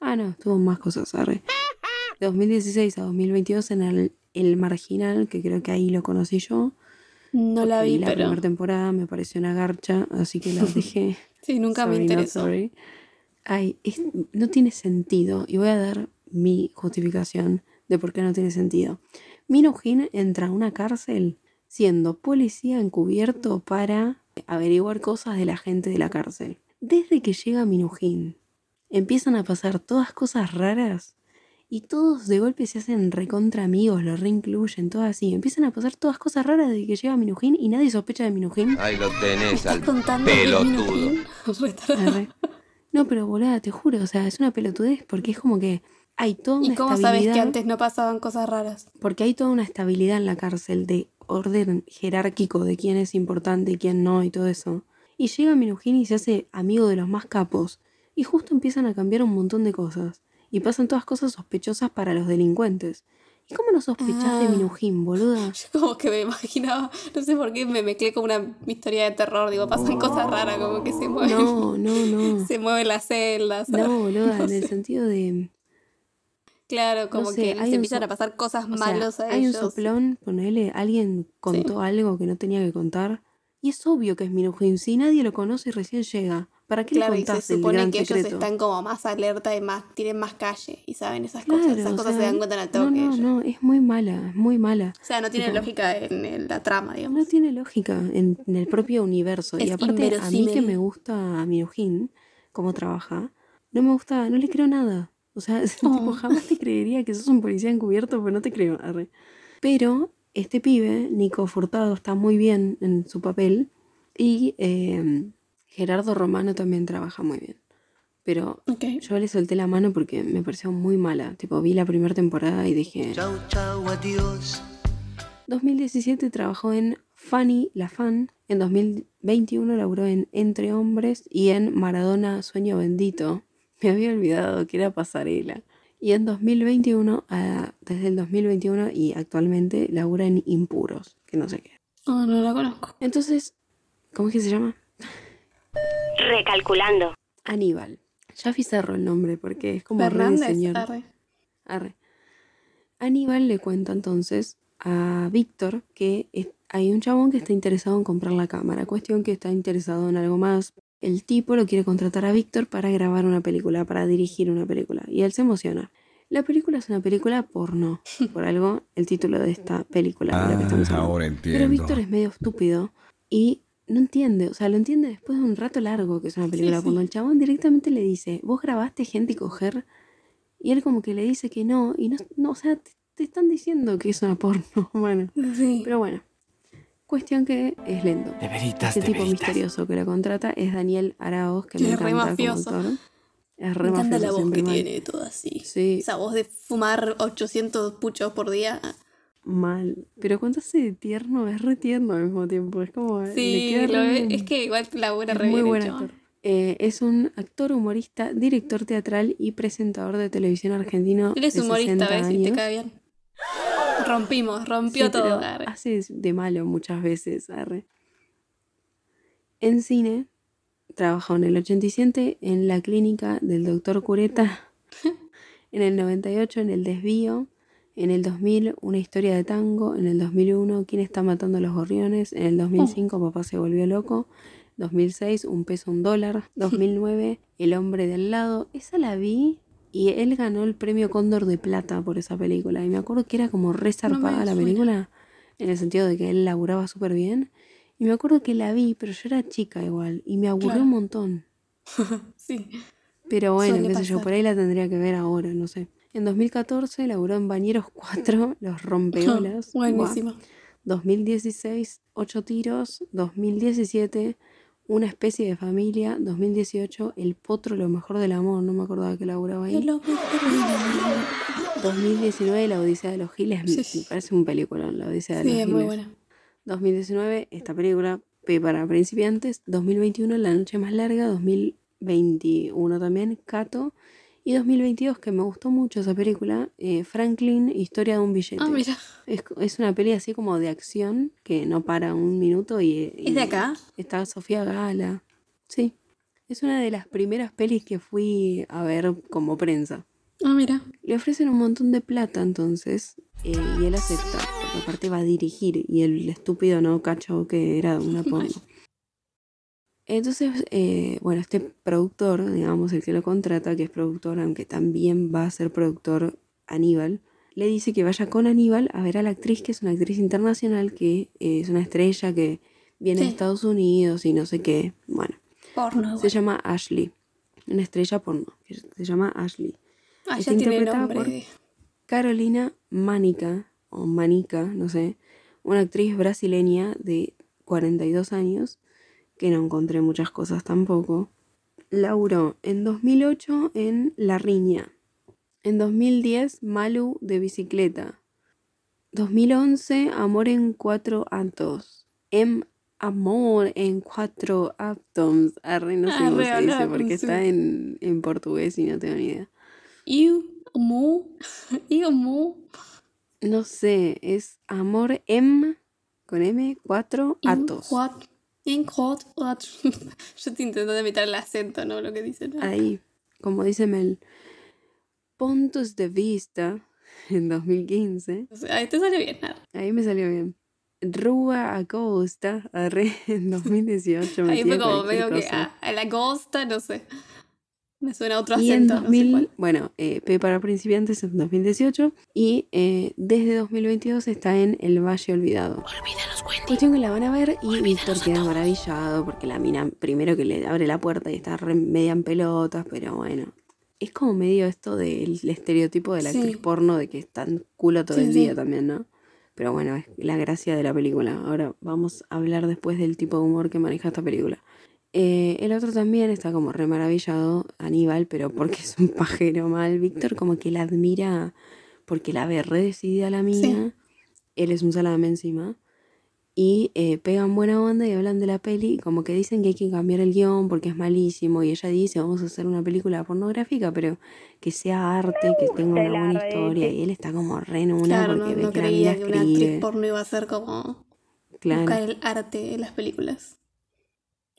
Ah, no, tuvo más cosas, arre. De 2016 a 2022 en el, el Marginal, que creo que ahí lo conocí yo. No la vi, la pero. primera temporada me pareció una garcha, así que la dejé. Sí, nunca me Sorry, interesó. sorry. Ay, es- no tiene sentido. Y voy a dar mi justificación de por qué no tiene sentido. Minujín entra a una cárcel siendo policía encubierto para averiguar cosas de la gente de la cárcel. Desde que llega Minujín, empiezan a pasar todas cosas raras y todos de golpe se hacen recontra amigos, lo reincluyen, todo así. Empiezan a pasar todas cosas raras desde que llega Minujín y nadie sospecha de Minujín. Ahí lo tenés ¿Estás al contando pelotudo. No, pero volada, te juro, o sea, es una pelotudez porque es como que hay toda una ¿Y cómo sabes estabilidad. que antes no pasaban cosas raras? Porque hay toda una estabilidad en la cárcel de orden jerárquico de quién es importante y quién no y todo eso. Y llega Minujín y se hace amigo de los más capos. Y justo empiezan a cambiar un montón de cosas. Y pasan todas cosas sospechosas para los delincuentes. ¿Y cómo no sospechás de Ah. Minujín, boluda? Yo como que me imaginaba, no sé por qué me mezclé con una historia de terror, digo, pasan cosas raras, como que se mueven, No, no, no. se mueven las celdas. No, boluda, No en el sentido de... Claro, como sé, que hay se empiezan a pasar cosas malas a hay ellos. un soplón, ponele, alguien contó algo que no tenía que contar. Y es obvio que es Minujín. Si nadie lo conoce y recién llega, ¿para qué Claro, le y se contás el supone gran que ellos están como más alerta y más, tienen más calle y saben esas Claro, cosas. Esas cosas se dan cuenta en el no, toque. no, ellos. no, es muy mala, es muy mala. O sea, no tiene Tipo, lógica en el- la trama, digamos. No tiene lógica en, en el propio universo. y aparte, a mí que me gusta a Minujín, cómo trabaja, no me gusta, no le creo nada. O sea, tipo, Oh. jamás te creería que sos un policía encubierto, pero no te creo. arre. Pero este pibe, Nico Furtado, está muy bien en su papel. Y eh, Gerardo Romano también trabaja muy bien. Pero Ok. yo le solté la mano porque me pareció muy mala. Tipo, vi la primera temporada y dije... Chau, chau, adiós. 2017 trabajó en Fanny la Fan. En 2021 laburó en Entre Hombres y en Maradona Sueño Bendito. Me había olvidado que era pasarela. Y en 2021, ah, desde el 2021 y actualmente, labura en Impuros, que no sé qué. Oh, no la conozco. Entonces, ¿cómo es que se llama? Recalculando. Aníbal. Ya cerro el nombre porque es como re de Fernández. señor. arre. Arre. Aníbal le cuenta entonces a Víctor que es- hay un chabón que está interesado en comprar la cámara. Cuestión que está interesado en algo más. El tipo lo quiere contratar a Víctor para grabar una película, para dirigir una película. Y él se emociona. La película es una película porno. Por algo, el título de esta película de la que estamos hablando. ahora Pero entiendo. Víctor es medio estúpido y no entiende, o sea, lo entiende después de un rato largo que es una película. sí. Cuando el chabón directamente le dice, vos grabaste gente coger, y él como que le dice que no, y no, no o sea, te, te están diciendo que es una porno, bueno. Sí. Pero bueno, cuestión que es lento. De veritas, Este de tipo veritas. misterioso que la contrata es Daniel Araoz, que Que me es re encanta como mafioso. actor. Es re Me encanta mafioso, la voz que mal. tiene, todo así. Sí, Esa voz de fumar 800 puchos por día. Mal. Pero cuando hace de tierno, es re tierno al mismo tiempo. Es como... le Sí, queda lo re ve- bien. es que igual la buena Es re muy bien buen hecho. actor. Eh, es un actor, humorista, director teatral y presentador de televisión argentino. Él es de humorista, 60 ¿ves? Y te cae bien. Rompimos, rompió Sí, todo. Hace de malo muchas veces, arre. En cine trabajó en el 87 en la clínica del doctor Cureta, en el 98 en El Desvío, en el 2000 Una historia de tango, en el 2001 ¿Quién está matando a los gorriones? En el 2005 Papá se volvió loco, 2006 Un peso, un dólar, 2009 El hombre del lado, esa la vi y él ganó el premio Cóndor de Plata por esa película y me acuerdo que era como re zarpada la película en el sentido de que él laburaba súper bien y me acuerdo que la vi pero yo era chica igual y me aburrió Claro. un montón. Sí. Pero bueno, Suele qué sé yo, por ahí la tendría que ver ahora, no sé. En 2014 laburó en Bañeros 4, Los Rompeolas. Buah. Buenísimo. 2016, 8 tiros. 2017, Una especie de familia. 2018, El Potro, lo mejor del amor. No me acordaba que laburaba ahí. Es lo mejor del amor. 2019, La Odisea de los Giles. Sí, Me sí. parece un película, La Odisea de Sí, los es Giles. muy buena. 2019, esta película, P para principiantes. 2021, La Noche Más Larga. 2021 también, Cato. Y 2022, que me gustó mucho esa película, eh, Franklin, Historia de un billete. Ah, mira. Es, es una peli así como de acción que no para un minuto y... ¿Es de acá? Está Sofía Gala. Sí. Es una de las primeras pelis que fui a ver como prensa. Ah, mira. Le ofrecen un montón de plata entonces eh, y él acepta, porque aparte va a dirigir y el estúpido no cachó que era una porno. Entonces, eh, bueno, este productor, digamos, el que lo contrata, que es productor, aunque también va a ser productor Aníbal, le dice que vaya con Aníbal a ver a la actriz, que es una actriz internacional, que eh, es una estrella que viene de. Estados Unidos y no sé qué. Bueno, Porno. se llama Ashley, una estrella porno, que se llama Ashley. Ah, está ya tiene interpretada nombre. por- Carolina Manica, o Manica, no sé, una actriz brasileña de 42 años, que no encontré muchas cosas tampoco. Lauró en 2008 en La Riña. En 2010, Malu de bicicleta. 2011, Amor en cuatro actos. Em Amor en cuatro actos. Arre, no sé Ah, cómo re se dice porque está en, en portugués y no tengo ni idea. Iu, mu, iu, mu, No sé, es Amor M con M, cuatro atos. cuat- en Yo estoy intentando imitar el acento, ¿no? Lo que dicen. ¿no? Ahí, como dice Mel, Puntos de Vista en 2015. O sea, Ahí te salió bien, nada. Ahí me salió bien. Rua Acosta, arre, en 2018. Ahí fue como medio que ah, a la costa, no sé. Me suena a otro Y en acento, 2000, no sé cuál. bueno, eh, P para principiantes en 2018 y eh, desde 2022 está en El Valle Olvidado. Cuestión que la van a ver y Víctor queda maravillado porque la mina primero que le abre la puerta y está re media en pelotas, pero bueno. Es como medio esto del estereotipo de la Sí. actriz porno de que está en culo todo Sí, el sí. día también, ¿no? Pero bueno, es la gracia de la película. Ahora vamos a hablar después del tipo de humor que maneja esta película. Eh, el otro también está como re maravillado, Aníbal, pero porque es un pajero mal. Víctor como que la admira porque la ve re decidida la mina. Él es un salame encima. Y eh, pegan buena onda y hablan de la peli, como que dicen que hay que cambiar el guion porque es malísimo. Y ella dice, vamos a hacer una película pornográfica, pero que sea arte, que tenga una buena historia. Y él está como re en una Claro, no, porque ve no que la mina creía que una escribe. actriz porno iba a ser como Claro. buscar el arte en las películas.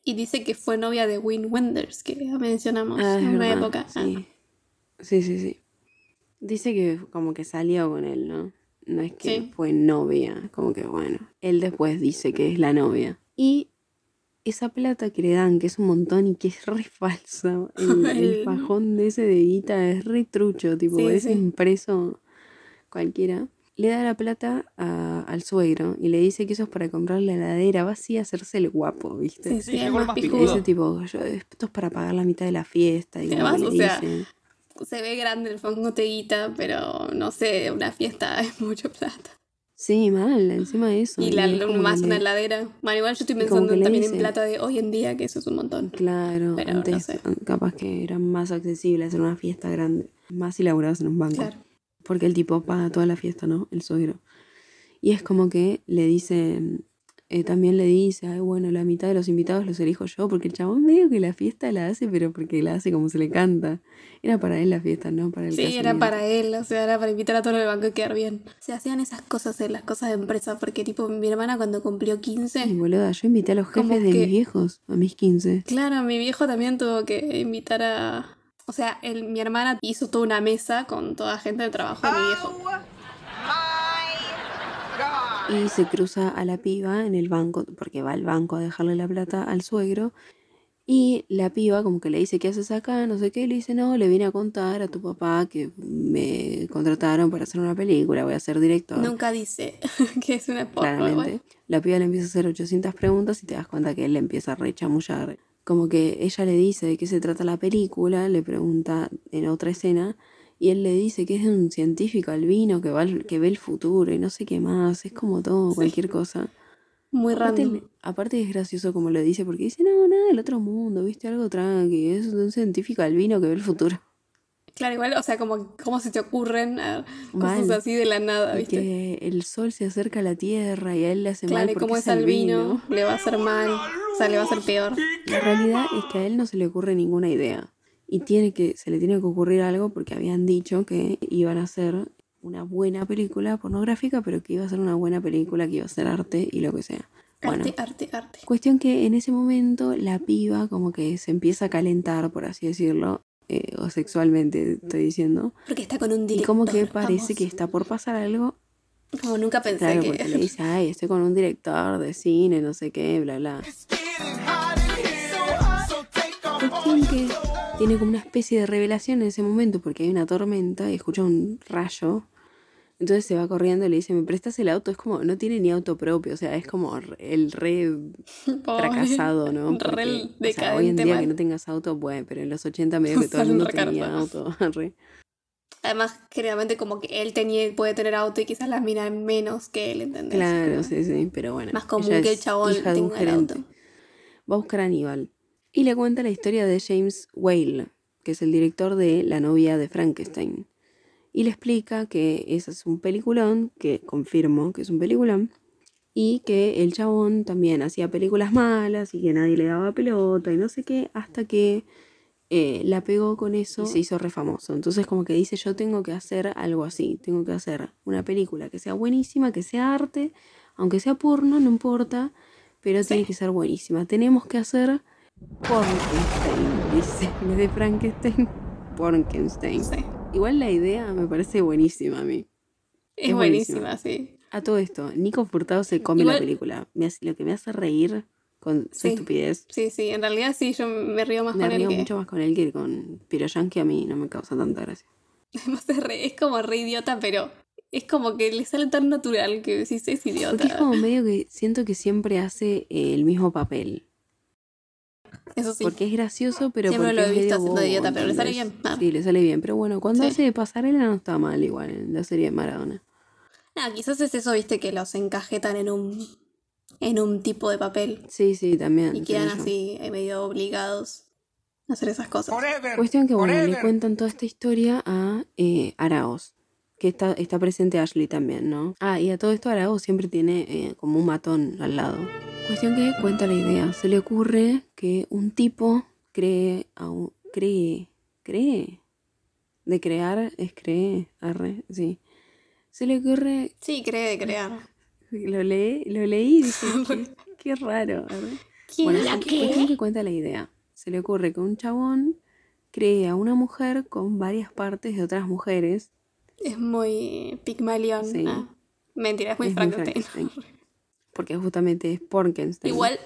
Y dice que fue novia de Win Wenders, que mencionamos Ah, en una época. Ah, Sí. sí, sí. Dice que como que salió con él, ¿no? No es que Sí. fue novia, como que bueno. Él después dice que es la novia. Y esa plata que le dan, que es un montón y que es re falsa, el, el fajón de ese de guita es re trucho, tipo, Sí, es impreso cualquiera. Le da la plata a- al suegro y le dice que eso es para comprar la heladera, va así a hacerse el guapo, ¿viste? sí, sí, es más pijudo. Ese tipo, yo, esto es para pagar la mitad de la fiesta. Y Además, o sea, dice, Se ve grande el fondo teguita, pero no sé, una fiesta es mucho plata. Sí, mal, encima de eso. Y la, es más una le- heladera. Bueno, igual yo estoy pensando también en plata de hoy en día, que eso es un montón. Claro, Pero no antes sé. capaz que era más accesible hacer una fiesta grande, más elaboradas en un banco. Claro. Porque el tipo paga toda la fiesta, ¿no? El suegro. Y es como que le dice, eh, también le dice, ay, bueno, la mitad de los invitados los elijo yo, porque el chabón medio que la fiesta la hace, pero porque la hace como se le canta. Era para él la fiesta, no para el Sí, era para él, o sea, era para invitar a todo el banco y quedar bien. Se hacían esas cosas en las cosas de empresa, porque tipo mi hermana cuando cumplió 15, Ay, boluda, yo invité a los jefes de que- mis viejos a mis 15. claro, mi viejo también tuvo que invitar a... O sea, mi hermana hizo toda una mesa con toda gente del trabajo de mi viejo. Y se cruza a la piba en el banco, porque va al banco a dejarle la plata al suegro. Y la piba como que le dice, ¿qué haces acá? No sé qué. Y le dice, no, le vine a contar a tu papá que me contrataron para hacer una película, voy a ser director. Nunca dice que es una porno. Claramente. La piba le empieza a hacer 800 preguntas y te das cuenta que él le empieza a rechamullar. Como que ella le dice de qué se trata la película, le pregunta en otra escena, y él le dice que es de un científico albino que, va que ve el futuro y no sé qué más. Es como todo, cualquier cosa. Muy Aparte, random. aparte es gracioso como lo dice, porque dice, no, nada del otro mundo, viste algo tranqui, es de un científico albino que ve el futuro. Claro, igual, o sea, como cómo se te ocurren ah, cosas Mal. así de la nada, Y ¿viste? que el sol se acerca a la tierra y a él le hace Claro, mal y porque como es es albino, le va a hacer mal, o sea, le va a hacer peor. La realidad es que a él no se le ocurre ninguna idea. Y tiene que, se le tiene que ocurrir algo porque habían dicho que iban a hacer una buena película pornográfica, pero que iba a ser una buena película, que iba a ser arte y lo que sea. Bueno, Arte, arte, arte. cuestión que en ese momento la piba como que se empieza a calentar, por así decirlo, eh, o sexualmente estoy diciendo. Porque está con un Y director. como que parece famoso. que está por pasar algo. Como nunca pensé Claro, que... porque le dice, ay, estoy con un director de cine, no sé qué, bla, bla. Cuestión que tiene como una especie de revelación en ese momento porque hay una tormenta y escucha un rayo. Entonces se va corriendo y le dice, ¿me prestas el auto? Es como, no tiene ni auto propio, o sea, es como re- el re Pobre. fracasado, ¿no? Re Porque, o sea, hoy en día mal. que no tengas auto, bueno, pero en los 80 medio que todo el mundo re tenía auto. re. Además, generalmente como que él tenía, puede tener auto y quizás las miran menos que él, ¿entendés? Claro, sí, sí, pero bueno. Más común que el chabón tenga el auto. Va a buscar a Aníbal. Y le cuenta la historia de James Whale, que es el director de La novia de Frankenstein. Y le explica que ese es un peliculón, que confirmo que es un peliculón, y que el chabón también hacía películas malas y que nadie le daba pelota y no sé qué, hasta que eh, la pegó con eso y se hizo re famoso. Entonces como que dice, yo tengo que hacer algo así, tengo que hacer una película que sea buenísima, que sea arte, aunque sea porno, no importa, pero tiene que ser buenísima. Tenemos que hacer Porkenstein, dice, en vez de Frankenstein, Porkenstein. Sí. Igual la idea me parece buenísima a mí. Es, Es buenísima, buenísima. sí. A todo esto, Nico Furtado se come Igual- la película. Me hace- lo que me hace reír con su Sí. estupidez. Sí, sí, en realidad sí, yo me río más Me con él río que... mucho más con él que con Piroyan, que a mí no me causa tanta gracia. Es, como re idiota, pero es como que le sale tan natural que decís, es idiota. Porque es como medio que siento que siempre hace eh, el mismo papel. Eso sí. Porque es gracioso, pero Siempre porque lo he visto haciendo bobo, idiota, pero le sale bien. Ah. Sí, le sale bien. Pero bueno, cuando Sí. hace de pasarela no está mal igual en la serie de Maradona. Ah, quizás es eso, viste, que los encajetan en un, en un tipo de papel Sí, sí, también. y quedan así eh, medio obligados a hacer esas cosas. Cuestión que, bueno, le cuentan toda esta historia a eh, Araos, que está, está presente Ashley también, ¿no? Ah, y a todo esto Araos siempre tiene eh, como un matón al lado. Cuestión que cuenta la idea. Se le ocurre que un tipo cree, a un- cree, cree, de crear es cree, arre, sí. Se le ocurre, Sí, cree de crear. lo, leí, lo leí y dije, qué, qué raro, arre. ¿Quién Bueno, la cuestión que cuenta la idea. Se le ocurre que un chabón cree a una mujer con varias partes de otras mujeres. Es muy Pigmalion. Sí. Ah, mentira, es muy Es muy Frankenstein. Porque justamente es Porkenstein. Igual,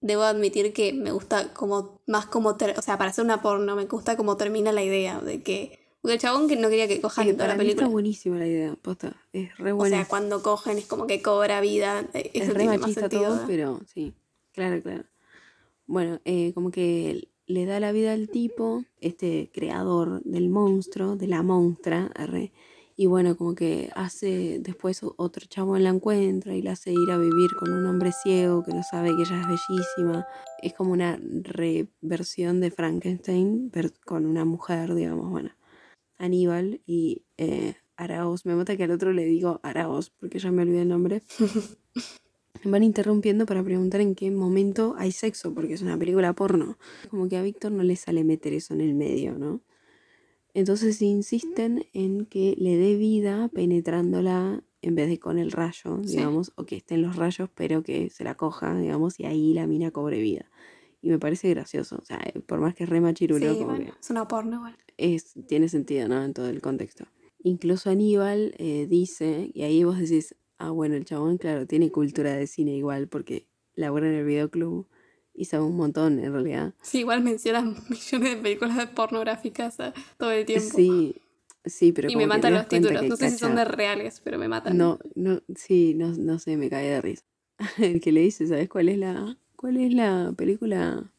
debo admitir que me gusta como más como, ter- o sea, para hacer una porno me gusta como termina la idea de que, porque el chabón que no quería que cojan en toda la mí está película. buenísima la idea, posta. Es re O buena. sea, cuando cogen es como que cobra vida. eh, es Eso re tiene más sentido. todo, pero sí. Claro, claro. Bueno, eh, como que le da la vida al tipo, este creador del monstruo, de la monstrua, arre, y bueno, como que hace, después otro chabón la encuentra y la hace ir a vivir con un hombre ciego que no sabe que ella es bellísima. Es como una reversión de Frankenstein con una mujer, digamos, bueno. Aníbal y eh, Araos. Me mata que al otro le digo Araos porque ya me olvidé el nombre. van interrumpiendo para preguntar en qué momento hay sexo, porque es una película porno. Como que a Víctor no le sale meter eso en el medio, ¿no? Entonces insisten en que le dé vida penetrándola en vez de con el rayo, Sí. digamos, o que estén los rayos, pero que se la coja, digamos, y ahí la mina cobre vida. Y me parece gracioso, o sea, eh, por más que es re machirulo, Sí, como bueno, que es una porno igual. es, tiene sentido, ¿no? En todo el contexto. Incluso Aníbal eh, dice, y ahí vos decís, ah, bueno, el chabón, claro, tiene cultura de cine igual, porque labora en el videoclub y sabe un montón, en realidad. Sí, igual mencionan millones de películas pornográficas eh, todo el tiempo. Sí, sí, pero y como me matan los títulos. No sé si son de cacha- reales, pero me matan. No, no, sí, no, no sé, me cae de risa. El que le dice, ¿sabes cuál es la, cuál es la película,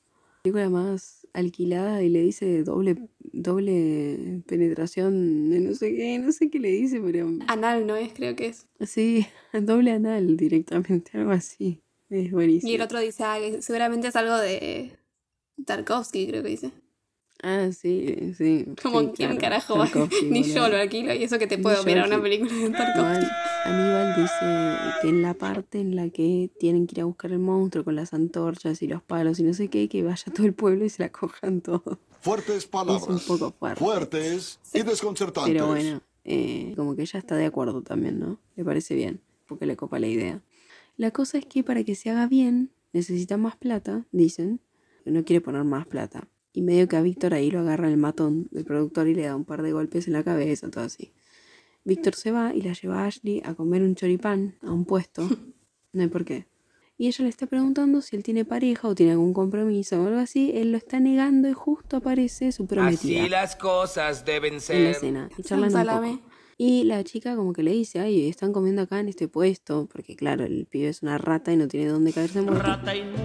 película más alquilada? Y le dice doble, doble penetración de no sé qué, no sé qué le dice, pero Anal no es, creo que es. sí, doble anal directamente, algo así. Es buenísimo. Y el otro dice, ah, que seguramente es algo de Tarkovsky, creo que dice. Ah, sí, sí. Como, sí, ¿quién claro, carajo Ni yo lo alquilo y eso que te puedo yo mirar una alquilo. película de Tarkovsky. Igual, Aníbal dice que en la parte en la que tienen que ir a buscar el monstruo con las antorchas y los palos y no sé qué, que vaya todo el pueblo y se la cojan todo. Fuertes palabras. Es un poco fuerte. Fuertes y desconcertantes. Pero bueno, eh, como que ella está de acuerdo también, ¿no? Le parece bien, porque le copa la idea. La cosa es que para que se haga bien, necesita más plata, dicen. que No quiere poner más plata. Y medio que a Víctor ahí lo agarra el matón del productor y le da un par de golpes en la cabeza, todo así. Víctor se va y la lleva a Ashley a comer un choripán a un puesto. No hay por qué. Y ella le está preguntando si él tiene pareja o tiene algún compromiso o algo así. Él lo está negando y justo aparece su prometida Así las cosas deben en la ser. escena. Y charlan un poco. Y la chica como que le dice, ay, están comiendo acá en este puesto, porque claro, el pibe es una rata y no tiene dónde caerse muerto.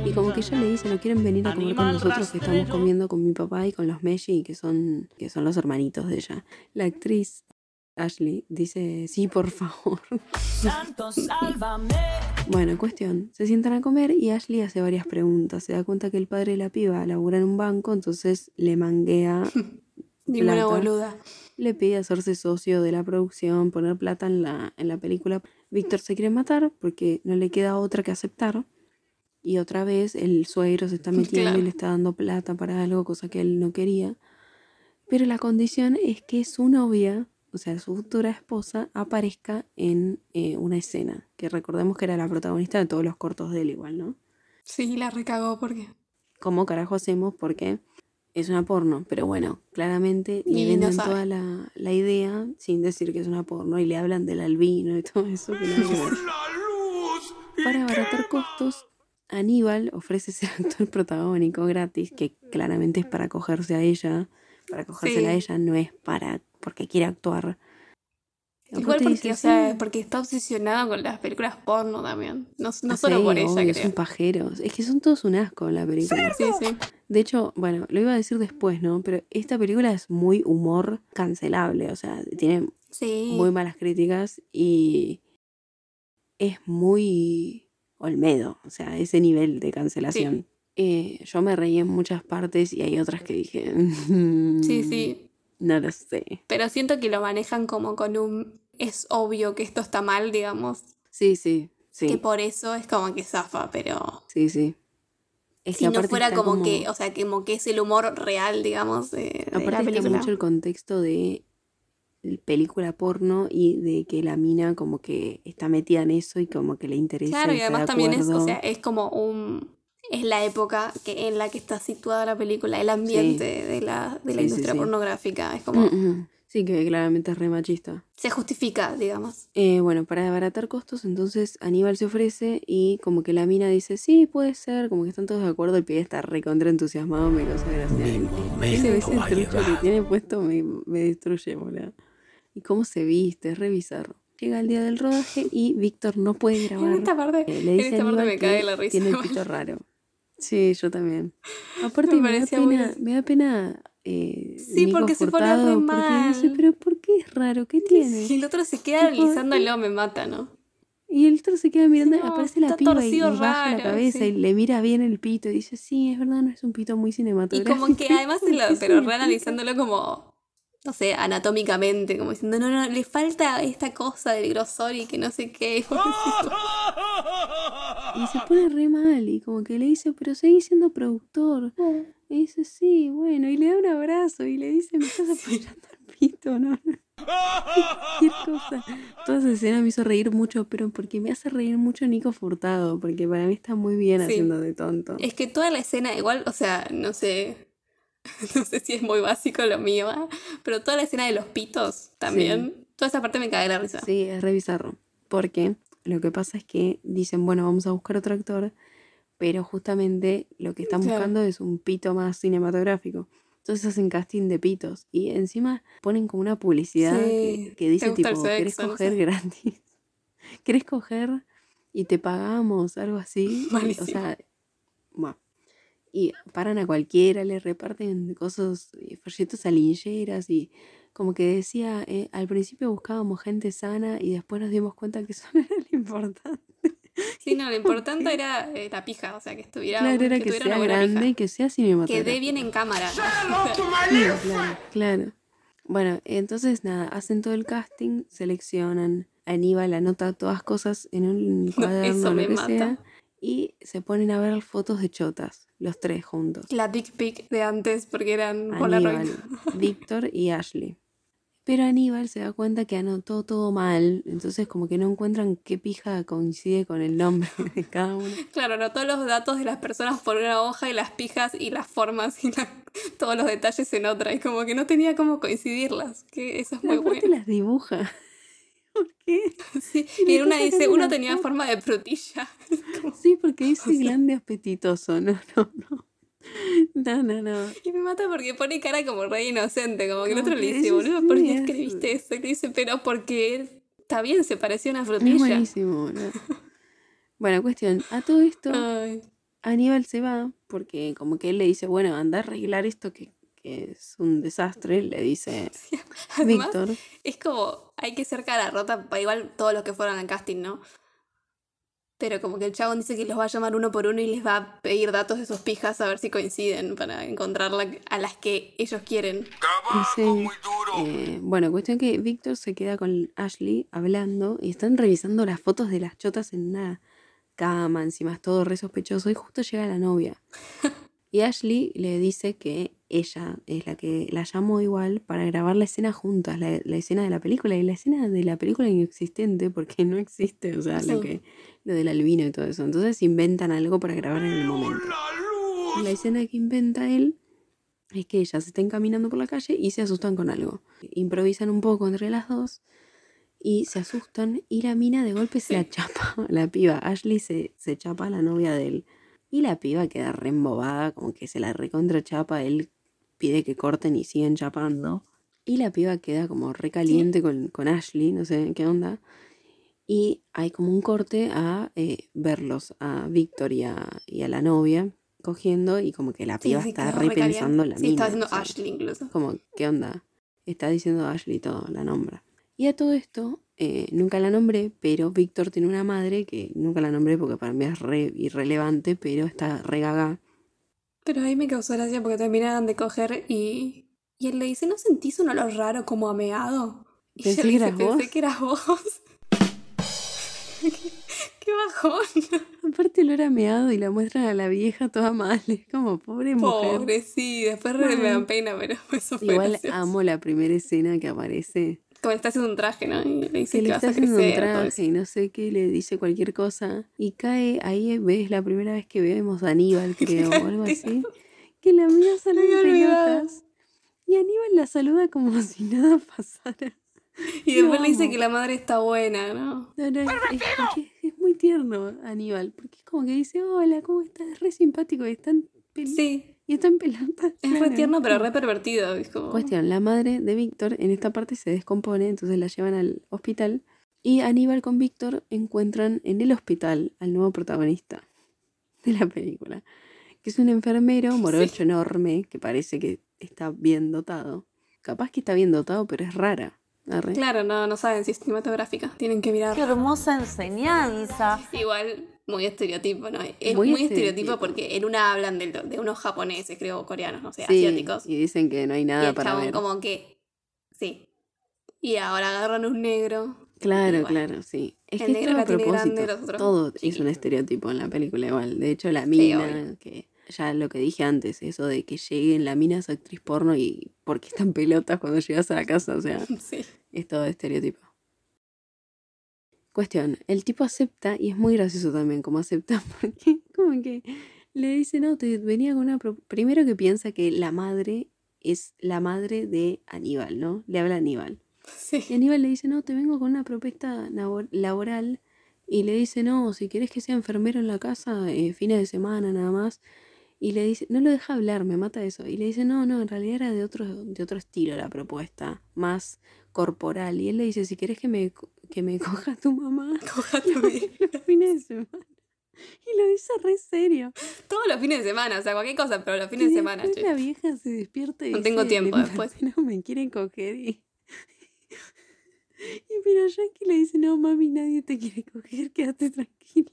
Y como que ella le dice, no quieren venir a comer con nosotros que estamos comiendo con mi papá y con los Meshi, que son, que son los hermanitos de ella. La actriz Ashley dice, sí, por favor. Bueno, cuestión, se sientan a comer y Ashley hace varias preguntas. Se da cuenta que el padre de la piba labura en un banco, entonces le manguea Ninguna boluda. Le pide hacerse socio de la producción, poner plata en la, en la película. Víctor se quiere matar porque no le queda otra que aceptar. Y otra vez el suegro se está metiendo Claro. y le está dando plata para algo, cosa que él no quería. Pero la condición es que su novia, o sea, su futura esposa, aparezca en eh, una escena. Que recordemos que era la protagonista de todos los cortos de él igual, ¿no? Sí, la recagó porque. ¿Cómo carajo hacemos? Porque es una porno, pero bueno, claramente le Y no venden toda la, la idea sin decir que es una porno y le hablan del albino y todo eso. Para abaratar costos, Aníbal ofrece ser actor protagónico gratis, que claramente es para cogerse a ella. Para cogérsela a ella no es para porque quiere actuar. Igual porque, o sea, porque está obsesionado con las películas porno también. No, no Ah, solo sí, por ella, obvio, creo. son pajeros. Es que son todos un asco la película. Sí, sí. De hecho, bueno, lo iba a decir después, ¿no? Pero esta película es muy humor cancelable, o sea, tiene Sí. muy malas críticas y es muy Olmedo, o sea, ese nivel de cancelación. Eh, yo me reí en muchas partes y hay otras que dije, Sí, sí. No lo sé. Pero siento que lo manejan como con un. Es obvio que esto está mal, digamos. Sí, sí, Que sí, por eso es como que zafa, pero. sí, sí. Es Si no aparte fuera como, que, o sea, que como que es el humor real, digamos, de, de Aparte la está mucho el contexto de película porno y de que la mina como que está metida en eso y como que le interesa. Claro, y está además de también es, o sea, es como un. Es la época que, en la que está situada la película, el ambiente de la, de la Sí, industria sí. pornográfica. Es como. Mm, mm. Sí, que claramente es re machista. Se justifica, digamos. Eh, bueno, para abaratar costos, entonces Aníbal se ofrece y como que la mina dice, sí, puede ser, como que están todos de acuerdo, el pibe está recontra entusiasmado, me causa gracia. Mi Ese momento ese trucho que tiene puesto me, me destruye, boludo. Y cómo se viste, es re bizarro. Llega el día del rodaje y Víctor no puede grabar. En esta parte, Eh, le en dice esta a parte Aníbal me cae que la risa. Tiene el pito raro. Sí, yo también. Aparte Me me, da muy pena, me da pena eh, Sí, porque se pone re dice, mal. pero ¿por qué es raro? ¿Qué tiene? Y el otro se queda analizándolo, me mata, ¿no? Y el otro se queda mirando, No, aparece la piba y, y baja la cabeza sí. y le mira bien el pito y dice, sí, es verdad, no es un pito muy Y cinematográfico. como que además, lo- ¿Por qué pero reanalizándolo como, no sé, anatómicamente, como diciendo, no, no, le falta esta cosa del grosor y que no sé qué. Y se pone re mal y como que le dice, pero seguí siendo productor. Y dice, sí, bueno, y le da un abrazo y le dice, me estás apoyando el pito, ¿no? Cualquier cosa. Toda esa escena me hizo reír mucho, pero porque me hace reír mucho Nico Furtado, porque para mí está muy bien Sí. haciendo de tonto. Es que toda la escena, igual, o sea, no sé. No sé si es muy básico lo mío, ¿ah? pero toda la escena de los pitos también. Toda esa parte me cae la risa. Sí, es re bizarro. Porque lo que pasa es que dicen, bueno, vamos a buscar otro actor, pero justamente lo que están buscando es un pito más cinematográfico. Entonces hacen casting de pitos y encima ponen como una publicidad Sí, que, dice tipo, ¿querés coger gratis? ¿Querés coger y te pagamos? Algo así. Y, O Malísimo. sea, bueno. Y paran a cualquiera, le reparten cosas, eh, folletos a lincheras y como que decía, eh, al principio buscábamos gente sana y después nos dimos cuenta que eso no era lo importante. Sí, no, lo importante era eh, la pija, o sea, que estuviera. Claro, era que, tuviera sea grande pija. y que sea Que dé bien en cámara. Claro, claro, claro. Bueno, entonces nada, hacen todo el casting, seleccionan, Aníbal anota todas cosas en un cuaderno, eso lo me que mata. sea, y se ponen a ver fotos de chotas, los tres juntos. La dick pic de antes, porque eran Polaroid. Víctor y Ashley. Pero Aníbal se da cuenta que anotó todo mal, entonces como que no encuentran qué pija coincide con el nombre de cada uno. Claro, anotó los datos de las personas por una hoja y las pijas y las formas y la- todos los detalles en otra. Y como que no tenía cómo coincidirlas. Que eso es muy bueno. las dibuja. ¿Por qué? Sí, Y en una dice, uno tenía forma de frutilla. Sí, porque dice grande apetitoso. No, no, no. No, no, no. Y me mata porque pone cara como re inocente. Como que el otro le dice, boludo, ¿por qué es- escribiste eso? Y dice, pero porque está bien, se parecía a una Es frutilla. buenísimo, boludo. Bueno, cuestión. A todo esto, Ay, Aníbal se va porque como que él le dice, bueno, anda a arreglar esto que, que es un desastre, le dice Además, Víctor. es como, hay que ser cara rota, igual todos los que fueron al casting, ¿no? Pero como que el chabón dice que los va a llamar uno por uno y les va a pedir datos de sus pijas a ver si coinciden para encontrar la- a las que ellos quieren. Dice, eh, bueno, cuestión que Víctor se queda con Ashley hablando y están revisando las fotos de las chotas en una cama, encima es todo re sospechoso y justo llega la novia. Y Ashley le dice que ella es la que la llamó igual para grabar la escena juntas, la, la escena de la película y la escena de la película inexistente porque no existe, o sea, lo, que, lo del albino y todo eso. Entonces inventan algo para grabar en el momento. La escena que inventa él es que ellas estén caminando por la calle y se asustan con algo. Improvisan un poco entre las dos y se asustan y la mina de golpe se la chapa, la piba. Ashley se, se chapa a la novia de él. Y la piba queda re embobada, como que se la recontra chapa, él pide que corten y siguen chapando. Y la piba queda como recaliente con, con Ashley, no sé qué onda. Y hay como un corte a eh, verlos, a Víctor y a, y a la novia cogiendo y como que la Sí, piba sí, está quedó re re caliente. pensando en la Sí, mina. estaba diciendo o sea, Ashley incluso. Como, ¿qué onda? Está diciendo Ashley todo, la nombra. Y a todo esto, eh, nunca la nombré, pero Víctor tiene una madre que nunca la nombré porque para mí es re irrelevante, pero está re gaga. Pero ahí me causó gracia porque terminaban de coger y, y él le dice, ¿no sentís un olor raro como ameado? Y Pensé ella le que eras pensé vos". que eras vos. ¿Qué, qué bajón. Aparte lo era meado y la muestran a la vieja toda mal. Es como, pobre mujer. Pobre, sí, después re me dan pena, pero eso fue Igual gracioso. amo la primera escena que aparece. Como está haciendo un traje, ¿no? Y le dice Que que, le vas está a haciendo crecer. un traje y no sé qué, le dice cualquier cosa. Y cae, ahí ves la primera vez que vemos a Aníbal, creo, o algo así. Que la mía sale olvidado. pelotas. Y Aníbal la saluda como si nada pasara. Y después le dice que la madre está buena, ¿no? No, no, es, es es muy tierno Aníbal, porque es como que dice, hola, ¿cómo estás? Es re simpático en, pel- Sí, y está en pelotas. es re tierno pero re pervertido. Es como... Cuestión, la madre de Víctor en esta parte se descompone, entonces la llevan al hospital y Aníbal con Víctor encuentran en el hospital al nuevo protagonista de la película, que es un enfermero morocho enorme que parece que está bien dotado. Capaz que está bien dotado, pero es rara. Arre. Claro, no, no saben si es cinematográfica. Tienen que mirar. Qué hermosa enseñanza. Igual, muy estereotipo, ¿no? Es Muy muy, estereotipo estereotipo. porque en una hablan de, de unos japoneses, creo, coreanos, no sé, Sí, asiáticos. y dicen que no hay Y nada el para chabón ver. como que, sí. Y ahora agarran un negro. Claro, y bueno. claro, sí. Es El que negro todo la tiene propósito. grande, los otros todo es un estereotipo en la película igual. De hecho, la mina, que ya lo que dije antes, eso de que llegue en la mina es actriz porno y porque están pelotas cuando llegas a la casa, o sea, Sí. es todo estereotipo. Cuestión, el tipo acepta y es muy gracioso también como acepta porque como que le dice, no, te venía con una... pro-". Primero que piensa que la madre es la madre de Aníbal, ¿no? Le habla a Aníbal. Sí. Y Aníbal le dice, no, te vengo con una propuesta labor- laboral. Y le dice, no, si querés que sea enfermero en la casa, eh, fines de semana nada más. Y le dice, no lo deja hablar, me mata eso. Y le dice, no, no, en realidad era de otro, de otro estilo la propuesta, más corporal. Y él le dice, si querés que me, que me coja tu mamá, Coja tu los fines de semana. Y lo dice re serio. Todos los fines de semana, o sea, cualquier cosa, pero los fines Y de semana, che. la vieja se despierta y No tengo dice, tiempo "El después". enfermero me quiere coger y... y pero Jackie le dice, no mami, nadie te quiere coger, quédate tranquila.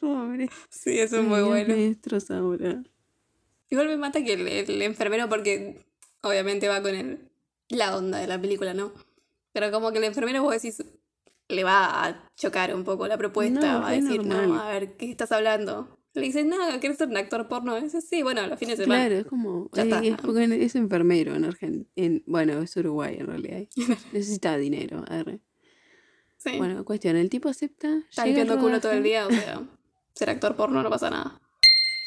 Pobre. Sí, eso es muy bueno. Me destroza ahora. Igual me mata que el, el enfermero, porque obviamente va con el, la onda de la película, ¿no? Pero como que el enfermero, vos decís, le va a chocar un poco la propuesta, No, va a decir, normal. no, a ver, ¿qué estás hablando? Le dicen, no, ¿quieres ser un actor porno? Y sí, bueno, los fines de semana. Claro, es como... Ya eh, está. es porque es enfermero en Argentina. Bueno, es Uruguay en realidad. Necesita dinero. arre. Sí. Bueno, cuestión, el tipo acepta. Está limpiando culo todo el día, o sea, ser actor porno no pasa nada.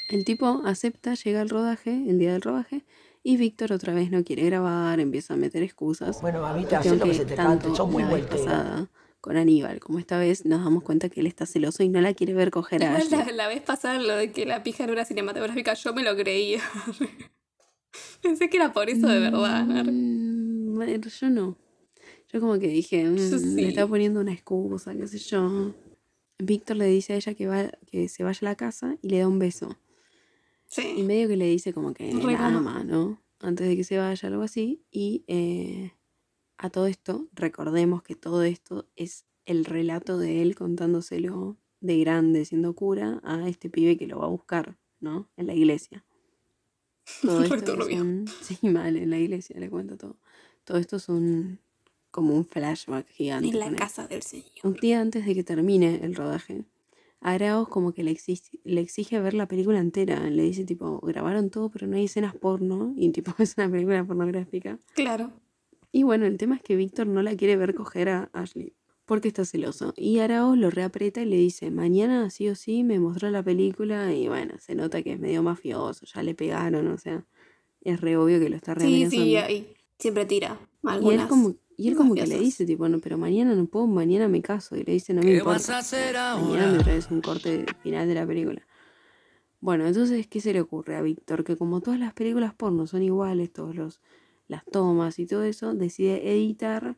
El tipo acepta, llega al rodaje, el día del rodaje, y Víctor otra vez no quiere grabar, empieza a meter excusas. Bueno, mamita, haz lo que que se te cante, sos muy pasada con Aníbal como esta vez nos damos cuenta que él está celoso y no la quiere ver coger a Igual Ashley. la, la vez pasada lo de que la pija no era cinematográfica, yo me lo creía. Pensé que era por eso de verdad. Mm, bueno, yo no. Yo como que dije, mm, sí. le está poniendo una excusa, qué sé yo. Víctor le dice a ella que, va, que se vaya a la casa y le da un beso. Y Sí. medio que le dice como que la ama, ¿no? Antes de que se vaya, algo así. Y eh, a todo esto, recordemos que todo esto es el relato de él contándoselo de grande, siendo cura, a este pibe que lo va a buscar, ¿no? En la iglesia. Todo esto es un- Sí, mal, en la iglesia le cuento todo. Todo esto es un como un flashback gigante. En la él. casa del señor. Un día antes de que termine el rodaje, Araos como que le exige, le exige ver la película entera. Le dice tipo, grabaron todo pero no hay escenas porno. Y tipo, es una película pornográfica. Claro. Y bueno, el tema es que Víctor no la quiere ver coger a Ashley. Porque está celoso. Y Araos lo reaprieta y le dice, mañana sí o sí me mostró la película. Y bueno, se nota que es medio mafioso. Ya le pegaron, o sea. Es re obvio que lo está Sí, reamenazando. sí, ahí siempre tira. Y él Algunas. como, y él como que le dice, tipo, no, pero mañana no puedo, mañana me caso. Y le dice, no me importa. Mañana me traes un corte final de la película. Bueno, entonces, ¿qué se le ocurre a Víctor? Que como todas las películas porno son iguales, todos los las tomas y todo eso, decide editar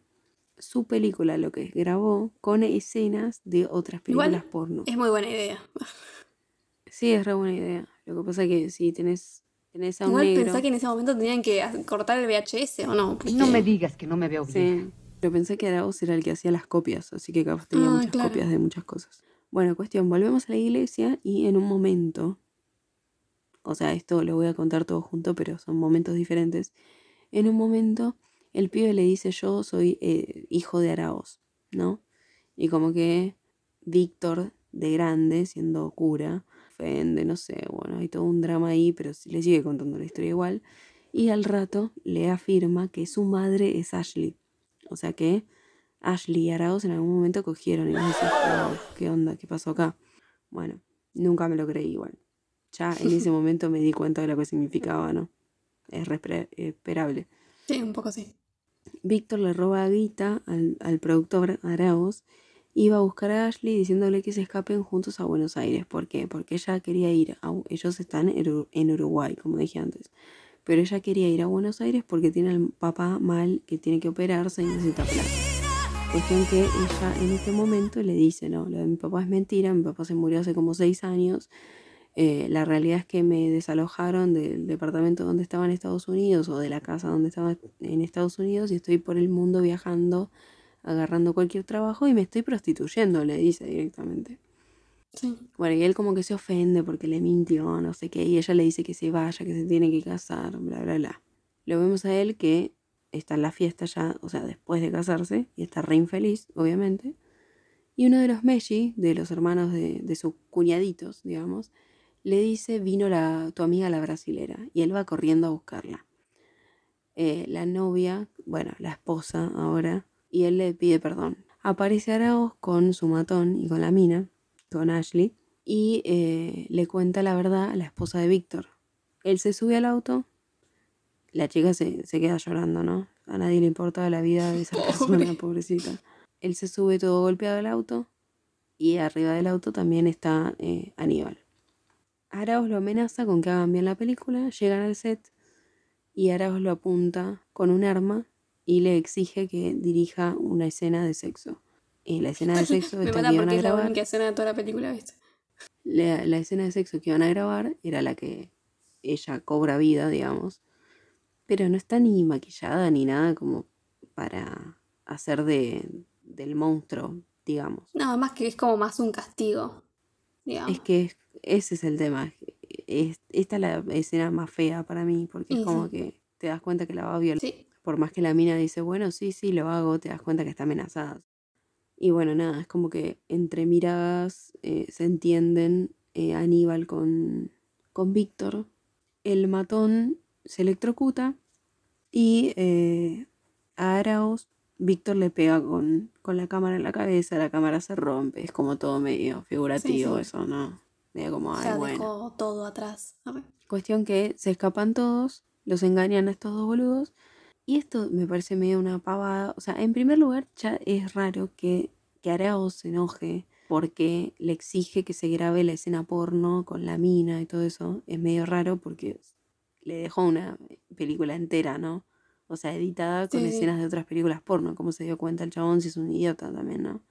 su película, lo que grabó, con escenas de otras Igual películas porno. Es muy buena idea. Sí, es re buena idea. Lo que pasa es que si tenés, tenés a un Igual negro... pensé que en ese momento tenían que cortar el VHS o no. Porque- No me digas que no me veo bien. Sí, pero pensé que Arauz era el que hacía las copias, así que capaz tenía Ah, muchas claro. copias de muchas cosas. Bueno, cuestión, volvemos a la iglesia y en un momento, o sea, esto lo voy a contar todo junto, pero son momentos diferentes. En un momento, el pibe le dice, yo soy eh, hijo de Arauz, ¿no? Y como que Víctor, de grande, siendo cura, ofende, no sé, bueno, hay todo un drama ahí, pero le sigue contando la historia igual. Y al rato le afirma que su madre es Ashley. O sea que Ashley y Arauz en algún momento cogieron y vos decís, "Wow, ¿qué onda? ¿Qué pasó acá? Bueno, nunca me lo creí igual. Ya en ese momento me di cuenta de lo que significaba, ¿no? Es esperable. Sí, un poco sí. Víctor le roba a Guita al, al productor Arauz va a buscar a Ashley diciéndole que se escapen juntos a Buenos Aires. ¿Por qué? Porque ella quería ir, a, ellos están en Uruguay, como dije antes. Pero ella quería ir a Buenos Aires porque tiene al papá mal que tiene que operarse y necesita plata. Cuestión que ella en este momento le dice, no, lo de mi papá es mentira, mi papá se murió hace como seis años. Eh, la realidad es que me desalojaron del departamento donde estaba en Estados Unidos o de la casa donde estaba en Estados Unidos y estoy por el mundo viajando, agarrando cualquier trabajo y me estoy prostituyendo, le dice directamente. Sí. Bueno, y él como que se ofende porque le mintió, no sé qué, y ella le dice que se vaya, que se tiene que casar, bla, bla, bla. Lo vemos a él que está en la fiesta ya, o sea, después de casarse, y está re infeliz, obviamente. Y uno de los Meji, de los hermanos de, de sus cuñaditos, digamos, le dice, vino la, tu amiga la brasilera, y él va corriendo a buscarla. Eh, la novia, bueno, la esposa ahora, y él le pide perdón. Aparece Arauz con su matón y con la mina, con Ashley, y eh, le cuenta la verdad a la esposa de Víctor. Él se sube al auto, la chica se, se queda llorando, ¿no? A nadie le importa la vida de esa persona, pobrecita. Él se sube todo golpeado al auto y arriba del auto también está eh, Aníbal. Arauz lo amenaza con que hagan bien la película, llegan al set y Arauz lo apunta con un arma y le exige que dirija una escena de sexo. Y la escena de sexo Me esta mata que iban a porque es la grabar, única escena de toda la película, ¿viste? la, la escena de sexo que iban a grabar era la que ella cobra vida, digamos, pero no está ni maquillada ni nada como para hacer de, del monstruo, digamos. Nada más que es como más un castigo, digamos. Es que es- ese es el tema. Es, esta es la escena más fea para mí, porque es como sí. que te das cuenta que la va a violar. Sí, Por más que la mina dice, bueno, sí, sí, lo hago, te das cuenta que está amenazada. Y bueno, nada, es como que entre miradas eh, se entienden eh, Aníbal con, con Víctor. El matón se electrocuta y eh, a Arauz, Víctor le pega con, con la cámara en la cabeza, la cámara se rompe. Es como todo medio figurativo sí. eso, ¿no? Medio como, o ay, sea, bueno. dejó todo atrás. Cuestión que se escapan todos, los engañan a estos dos boludos. Y esto me parece medio una pavada. O sea, en primer lugar, ya es raro que, que Arauz se enoje porque le exige que se grabe la escena porno con la mina y todo eso. Es medio raro porque le dejó una película entera, ¿no? O sea, editada con sí. escenas de otras películas porno. ¿Cómo se dio cuenta el chabón si es un idiota también, no?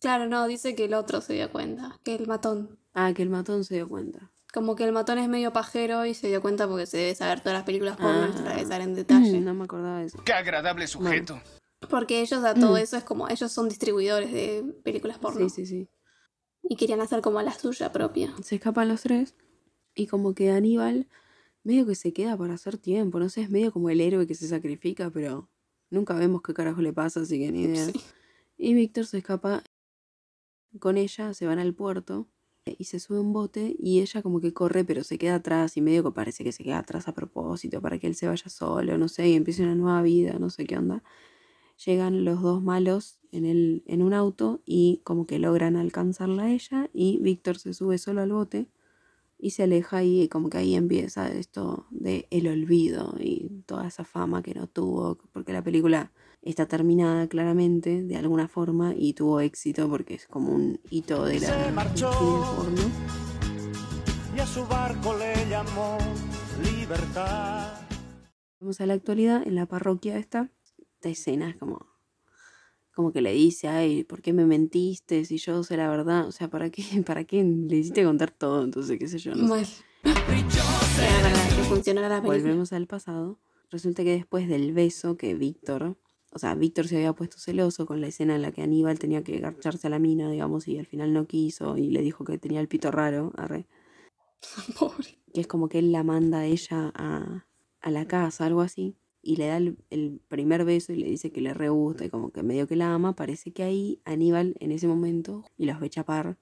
Claro, no, dice que el otro se dio cuenta, que el matón. Ah, que el matón se dio cuenta. Como que el matón es medio pajero y se dio cuenta porque se debe saber todas las películas porno y se debe saber en detalle. No me acordaba de eso. Qué agradable sujeto. Porque ellos a todo eso es como, ellos son distribuidores de películas porno. Sí, sí, sí. Y querían hacer como la suya propia. se escapan los tres y como que Aníbal medio que se queda para hacer tiempo, no sé, es medio como el héroe que se sacrifica, pero nunca vemos qué carajo le pasa, así que ni idea. Sí. Y Víctor se escapa con ella, se van al puerto y se sube un bote y ella como que corre pero se queda atrás y medio que parece que se queda atrás a propósito para que él se vaya solo, no sé, y empiece una nueva vida, no sé qué onda. Llegan los dos malos en, el, en un auto y como que logran alcanzarla a ella y Víctor se sube solo al bote y se aleja y como que ahí empieza esto de el olvido y toda esa fama que no tuvo, porque la película está terminada claramente de alguna forma y tuvo éxito porque es como un hito de la porno. y a su barco le llamó libertad. Vamos a la actualidad, en la parroquia esta, esta escena es como, como que le dice, ay, ¿por qué me mentiste si yo sé la verdad? O sea, ¿para qué, para qué le hiciste contar todo? Entonces, qué sé yo, no sé. Mal. Era para que funcionara la película. Volvemos al pasado. Resulta que después del beso que Víctor, o sea, Víctor se había puesto celoso con la escena en la que Aníbal tenía que garcharse a la mina, digamos, y al final no quiso y le dijo que tenía el pito raro, arre. Pobre. que es como que él la manda a ella a, a la casa, algo así, y le da el, el primer beso y le dice que le re gusta y como que medio que la ama, parece que ahí Aníbal en ese momento y los ve chapar.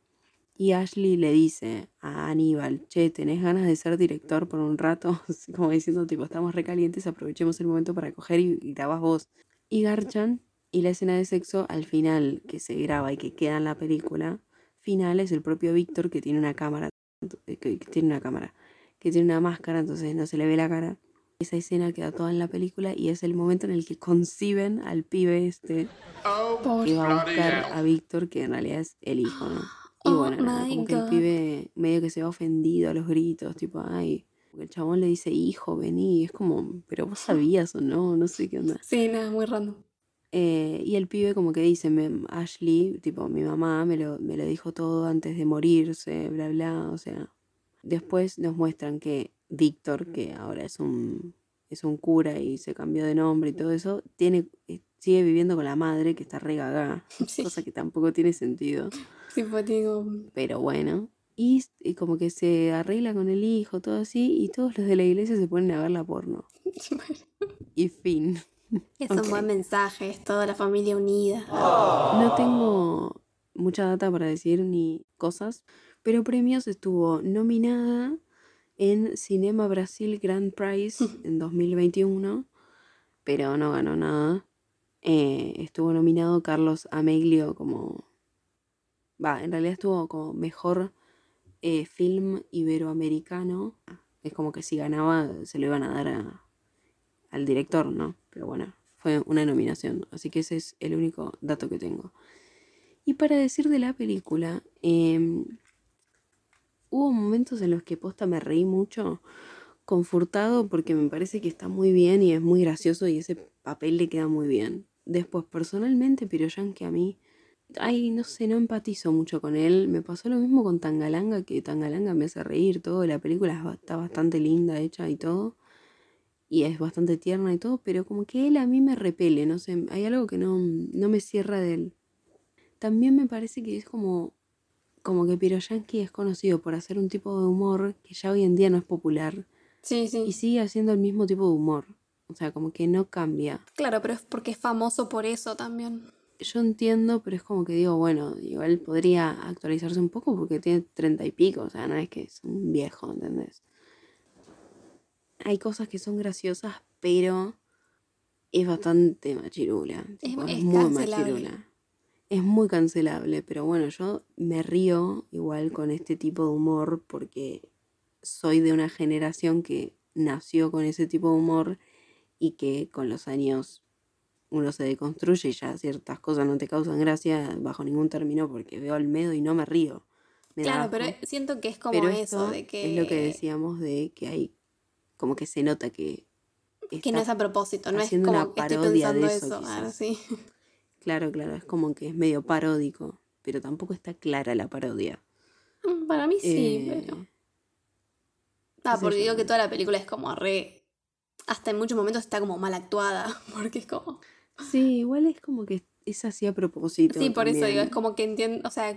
Y Ashley le dice a Aníbal, che, ¿tenés ganas de ser director por un rato? Como diciendo, tipo, estamos recalientes, aprovechemos el momento para coger y, y grabás vos. Y garchan, y la escena de sexo al final que se graba y que queda en la película, final es el propio Víctor que tiene una cámara, que, que tiene una cámara, que tiene una máscara, entonces no se le ve la cara. Esa escena queda toda en la película y es el momento en el que conciben al pibe este que va a buscar a Víctor, que en realidad es el hijo, ¿no? Y Oh bueno, nada, my como que el pibe medio que se va ofendido a los gritos, tipo, ay, porque el chabón le dice, hijo, vení, y es como, pero vos sabías o no, no sé qué onda. Sí, nada, muy random. Eh, y el pibe como que dice, me- Ashley, tipo, mi mamá me lo, me lo dijo todo antes de morirse, bla, bla, o sea. Después nos muestran que Víctor, que ahora es un, es un cura y se cambió de nombre y todo eso, tiene, eh, sigue viviendo con la madre que está re gaga, Sí. cosa que tampoco tiene sentido, Sí, fue digo, pero bueno. Y, y como que se arregla con el hijo, todo así, y todos los de la iglesia se ponen a ver la porno. Y fin. Es un buen mensaje, es toda la familia unida. No tengo mucha data para decir ni cosas, pero premios estuvo nominada en Cinema Brasil Grand Prize en 2021, pero no ganó nada. Eh, estuvo nominado Carlos Ameglio como... Va, en realidad estuvo como mejor eh, film iberoamericano. Es como que si ganaba se lo iban a dar a- al director, ¿no? Pero bueno, fue una nominación, así que ese es el único dato que tengo. Y para decir de la película, em, hubo momentos en los que posta me reí mucho con Furtado porque me parece que está muy bien y es muy gracioso y ese papel le queda muy bien. Después, personalmente, Piroyan que a mí, ay, no sé, no empatizo mucho con él. Me pasó lo mismo con Tangalanga, que Tangalanga me hace reír todo. La película está bastante linda hecha y todo. Y es bastante tierna y todo, pero como que él a mí me repele, no sé, hay algo que no, no me cierra de él. También me parece que es como, como que Piroyansky es conocido por hacer un tipo de humor que ya hoy en día no es popular Sí, sí. y sigue haciendo el mismo tipo de humor. O sea, como que no cambia. Claro, pero es porque es famoso por eso también. Yo entiendo, pero es como que digo, bueno, igual podría actualizarse un poco porque tiene treinta y pico, o sea, no es que es un viejo, ¿entendés? Hay cosas que son graciosas, pero es bastante machirula. tipo, es muy cancelable. machirula. Es muy cancelable, pero bueno, yo me río igual con este tipo de humor porque soy de una generación que nació con ese tipo de humor y que con los años uno se deconstruye y ya ciertas cosas no te causan gracia bajo ningún término porque veo al medo y no me río. Me Claro, pero siento que es como Pero eso de que. es lo que decíamos de que hay como que se nota que Que no es a propósito, no es como una que estoy parodia de eso, ah, sí. claro, claro, es como que es medio paródico, pero tampoco está clara la parodia. Para mí sí, Eh, pero. Ah, porque digo que toda la película es como re. Hasta en muchos momentos está como mal actuada. Porque es como. Sí, igual es como que es así a propósito. Sí, por eso digo, es como que entiendo. O sea,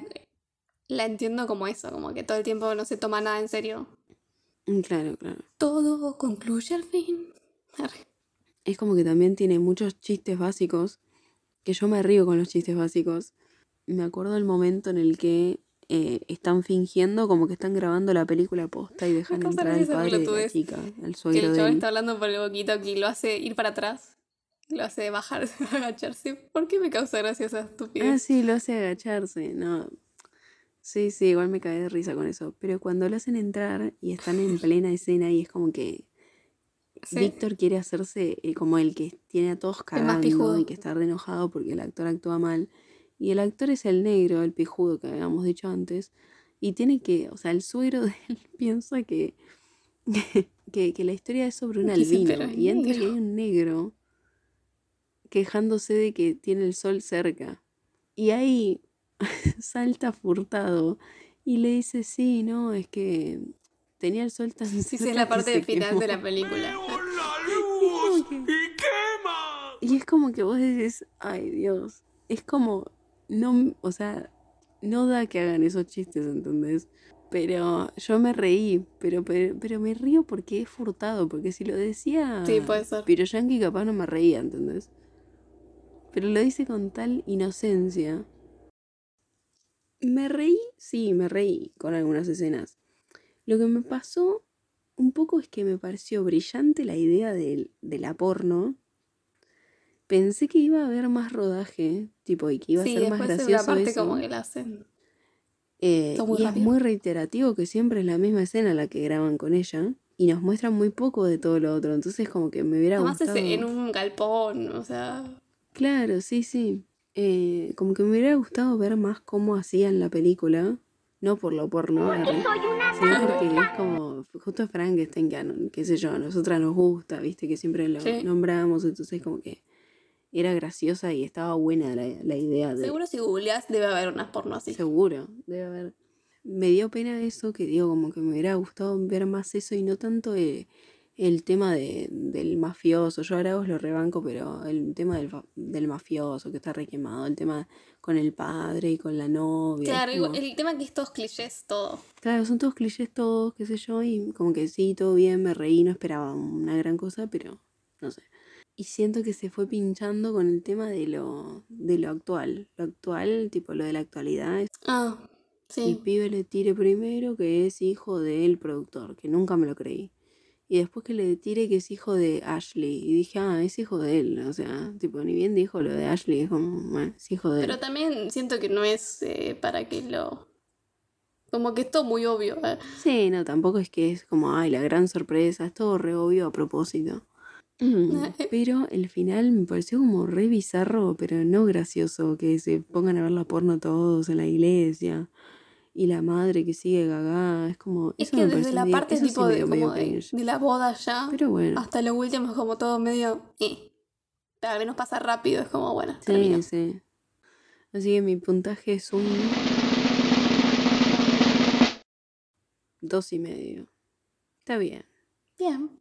la entiendo como eso, como que todo el tiempo no se toma nada en serio. Mm, Claro, claro. Todo concluye al fin. Arre. Es como que también tiene muchos chistes básicos, que yo me río con los chistes básicos. Me acuerdo el momento en el que eh, están fingiendo como que están grabando la película posta y dejan entrar al padre de la chica, al Que suegro el de chabón está hablando por el boquito que lo hace ir para atrás. Lo hace bajar, agacharse. ¿Por qué me causa gracia esa estupidez? Ah, sí, lo hace agacharse, no. Sí, sí, igual me cae de risa con eso. Pero cuando lo hacen entrar y están en plena escena y es como que Sí. Víctor quiere hacerse eh, como el que tiene a todos El más cagando pijudo. y que está re enojado porque el actor actúa mal. Y el actor es el negro, el pijudo que habíamos dicho antes. Y tiene que, o sea, el suegro de él piensa que, que, que la historia es sobre un Que albino. Y entra y negro. hay un negro quejándose de que tiene el sol cerca. Y ahí salta furtado y le dice, sí, no, es que tenía el sol tan Sí, cerca. sí, es la parte final quemó". de la película. la luz y quema. Y es como que vos decís, ay Dios, es como, no, o sea, no da que hagan esos chistes, ¿entendés? Pero yo me reí, pero, pero, pero me río porque es furtado, porque si lo decía Sí, puede ser. Pero Yankee capaz no me reía, ¿entendés? Pero lo dice con tal inocencia. Me reí, sí, me reí con algunas escenas. Lo que me pasó un poco es que me pareció brillante la idea de la porno. Pensé que iba a haber más rodaje, tipo, y que iba sí, a ser más gracioso parte eso. como que la hacen. Eh, y rápido. es muy reiterativo que siempre es la misma escena la que graban con ella. Y nos muestran muy poco de todo lo otro. Entonces como que me hubiera Además es gustado. en un galpón, o sea. Claro, sí, sí. Eh, como que me hubiera gustado ver más cómo hacían la película. No por lo porno, arre, sino porque es como justo Frankenstein, que, a no- qué sé yo, a nosotras nos gusta, viste, que siempre lo Sí. nombramos, entonces como que era graciosa y estaba buena la, la idea de... Seguro si googleas debe haber unas porno así. Seguro, debe haber. Me dio pena eso, que digo, como que me hubiera gustado ver más eso y no tanto el, el tema de, del mafioso. Yo ahora os lo rebanco, pero el tema del, del mafioso que está requemado, el tema con el padre y con la novia. Claro, es como- el tema que estos clichés, todo. Claro, son todos clichés todos, qué sé yo, y como que sí, todo bien, me reí, no esperaba una gran cosa, pero no sé. Y siento que se fue pinchando con el tema de lo, de lo actual. Lo actual, tipo lo de la actualidad. es Ah, que El sí. pibe le tire primero que es hijo del productor, que nunca me lo creí. Y después que le tire que es hijo de Ashley. Y dije, ah, es hijo de él. O sea, tipo, ni bien dijo lo de Ashley, es como, bueno, es hijo de él. Pero también siento que no es eh, para que lo... Como que es todo muy obvio. eh. Sí, no, tampoco es que es como, ay, la gran sorpresa, es todo re obvio a propósito. Pero el final me pareció como re bizarro, pero no gracioso, que se pongan a ver la porno todos en la iglesia. Y la madre que sigue gaga, es como... Es eso que desde la medio- parte sí tipo de, como de, la boda ya Pero bueno, hasta lo último es como todo medio... Eh. Tal vez nos pasa rápido, es como, bueno, termino. sí, sí. Así que mi puntaje es un... Dos y medio. Está bien. Bien,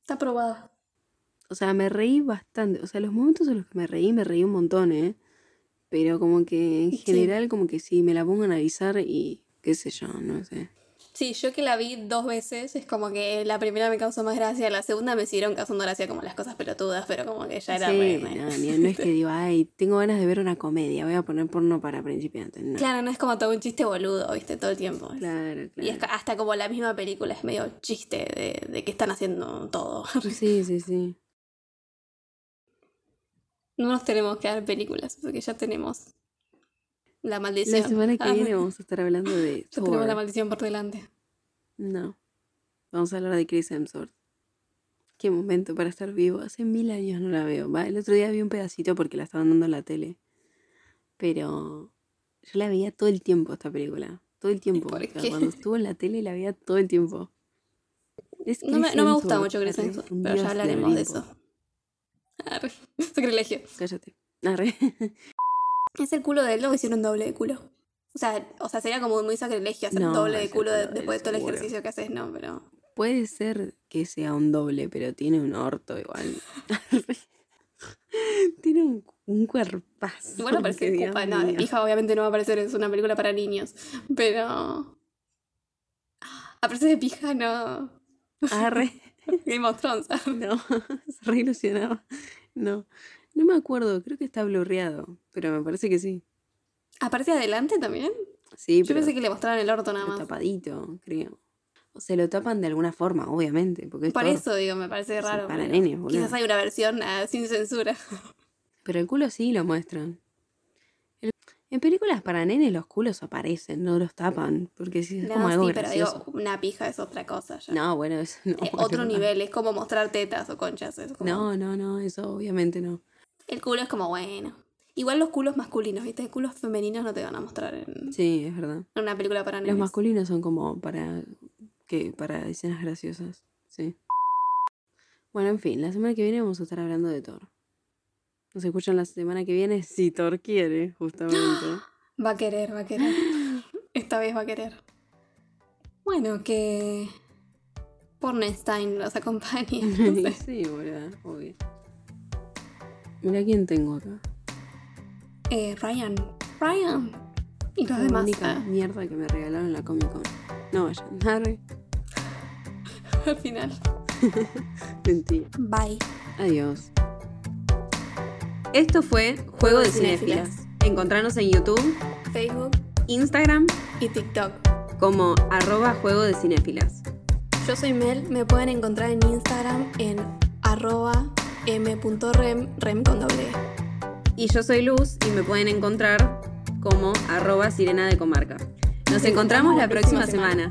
está aprobada. O sea, me reí bastante. O sea, los momentos en los que me reí, me reí un montón, ¿eh? Pero como que en Sí. general, como que sí, me la pongo a analizar y qué sé yo, no sé. Sí, yo que la vi dos veces, es como que la primera me causó más gracia, la segunda me siguieron causando gracia como las cosas pelotudas, pero como que ya era sí, re- no, es que digo, ay, tengo ganas de ver una comedia, voy a poner porno para principiantes. No. Claro, no es como todo un chiste boludo, viste, todo el tiempo. Claro, Y es claro. hasta como la misma película, es medio chiste de, de que están haciendo todo. Sí, sí, sí. No nos tenemos que dar películas, porque ya tenemos la maldición. La semana que Ah, viene vamos a estar hablando de Ya tenemos la Thor. maldición por delante. No. Vamos a hablar de Chris Hemsworth. Qué momento para estar vivo. Hace mil años no la veo. Va, el otro día vi un pedacito porque la estaban dando en la tele. Pero yo la veía todo el tiempo esta película. Todo el tiempo. por qué? cuando estuvo en la tele la veía todo el tiempo. Es No me, no me gusta mucho Chris Hemsworth, pero ya hablaremos de eso. Arre, Sacrilegio. Cállate. Arre. Es el culo de él, lo hicieron doble de culo. O sea, o sea, sería como muy sacrilegio hacer No, doble de culo de- después de todo el ejercicio que haces, no, pero. Puede ser que sea un doble, pero tiene un orto igual. tiene un, un cuerpazo. Igual no parece culpa, no, pija obviamente no va a aparecer, es una película para niños. Pero. Aparece de pija, no. Arre. Game of Thrones. No, se re ilusionaba. No, no me acuerdo, creo que está blurreado, pero me parece que sí. ¿Aparece adelante también? Sí, Yo pero, pensé que le mostraban el orto nada más. tapadito, creo. O se lo tapan de alguna forma, obviamente, porque es Por eso digo, me parece raro. para nenes, boludo. Quizás hay una versión ah, sin censura. Pero el culo sí lo muestran. En películas para nenes los culos aparecen, no los tapan, porque sí, es No, como algo sí, pero gracioso. digo, una pija es otra cosa ya. No, bueno, no. Es otro nivel, es como mostrar tetas o conchas. es como- No, no, no, eso obviamente no. El culo es como bueno. Igual los culos masculinos, ¿viste? Culos femeninos no te van a mostrar en, Sí, es verdad. en una película para nenes. Los masculinos son como para que para escenas graciosas, sí. Bueno, en fin, la semana que viene vamos a estar hablando de Thor. Nos escuchan la semana que viene si Thor quiere, justamente. Va a querer, va a querer. Esta vez va a querer. Bueno, que. Pornstein los acompañe. sé. sí, boludo, obvio. Mira quién tengo acá. Eh, Ryan. Ryan. Y los La demás. única ah, mierda que me regalaron en la Comic Con. No vayan, arre. al final. Mentira. Bye. Adiós. Esto fue Juego de Cinéfilas. Encontrarnos en YouTube, Facebook Instagram y TikTok. como arroba Juego de Cinéfilas. Yo soy Mel, me pueden encontrar en Instagram en arroba m.rem, rem con doble E. Y yo soy Luz y me pueden encontrar como arroba Sirena de Comarca. Nos encontramos la próxima semana.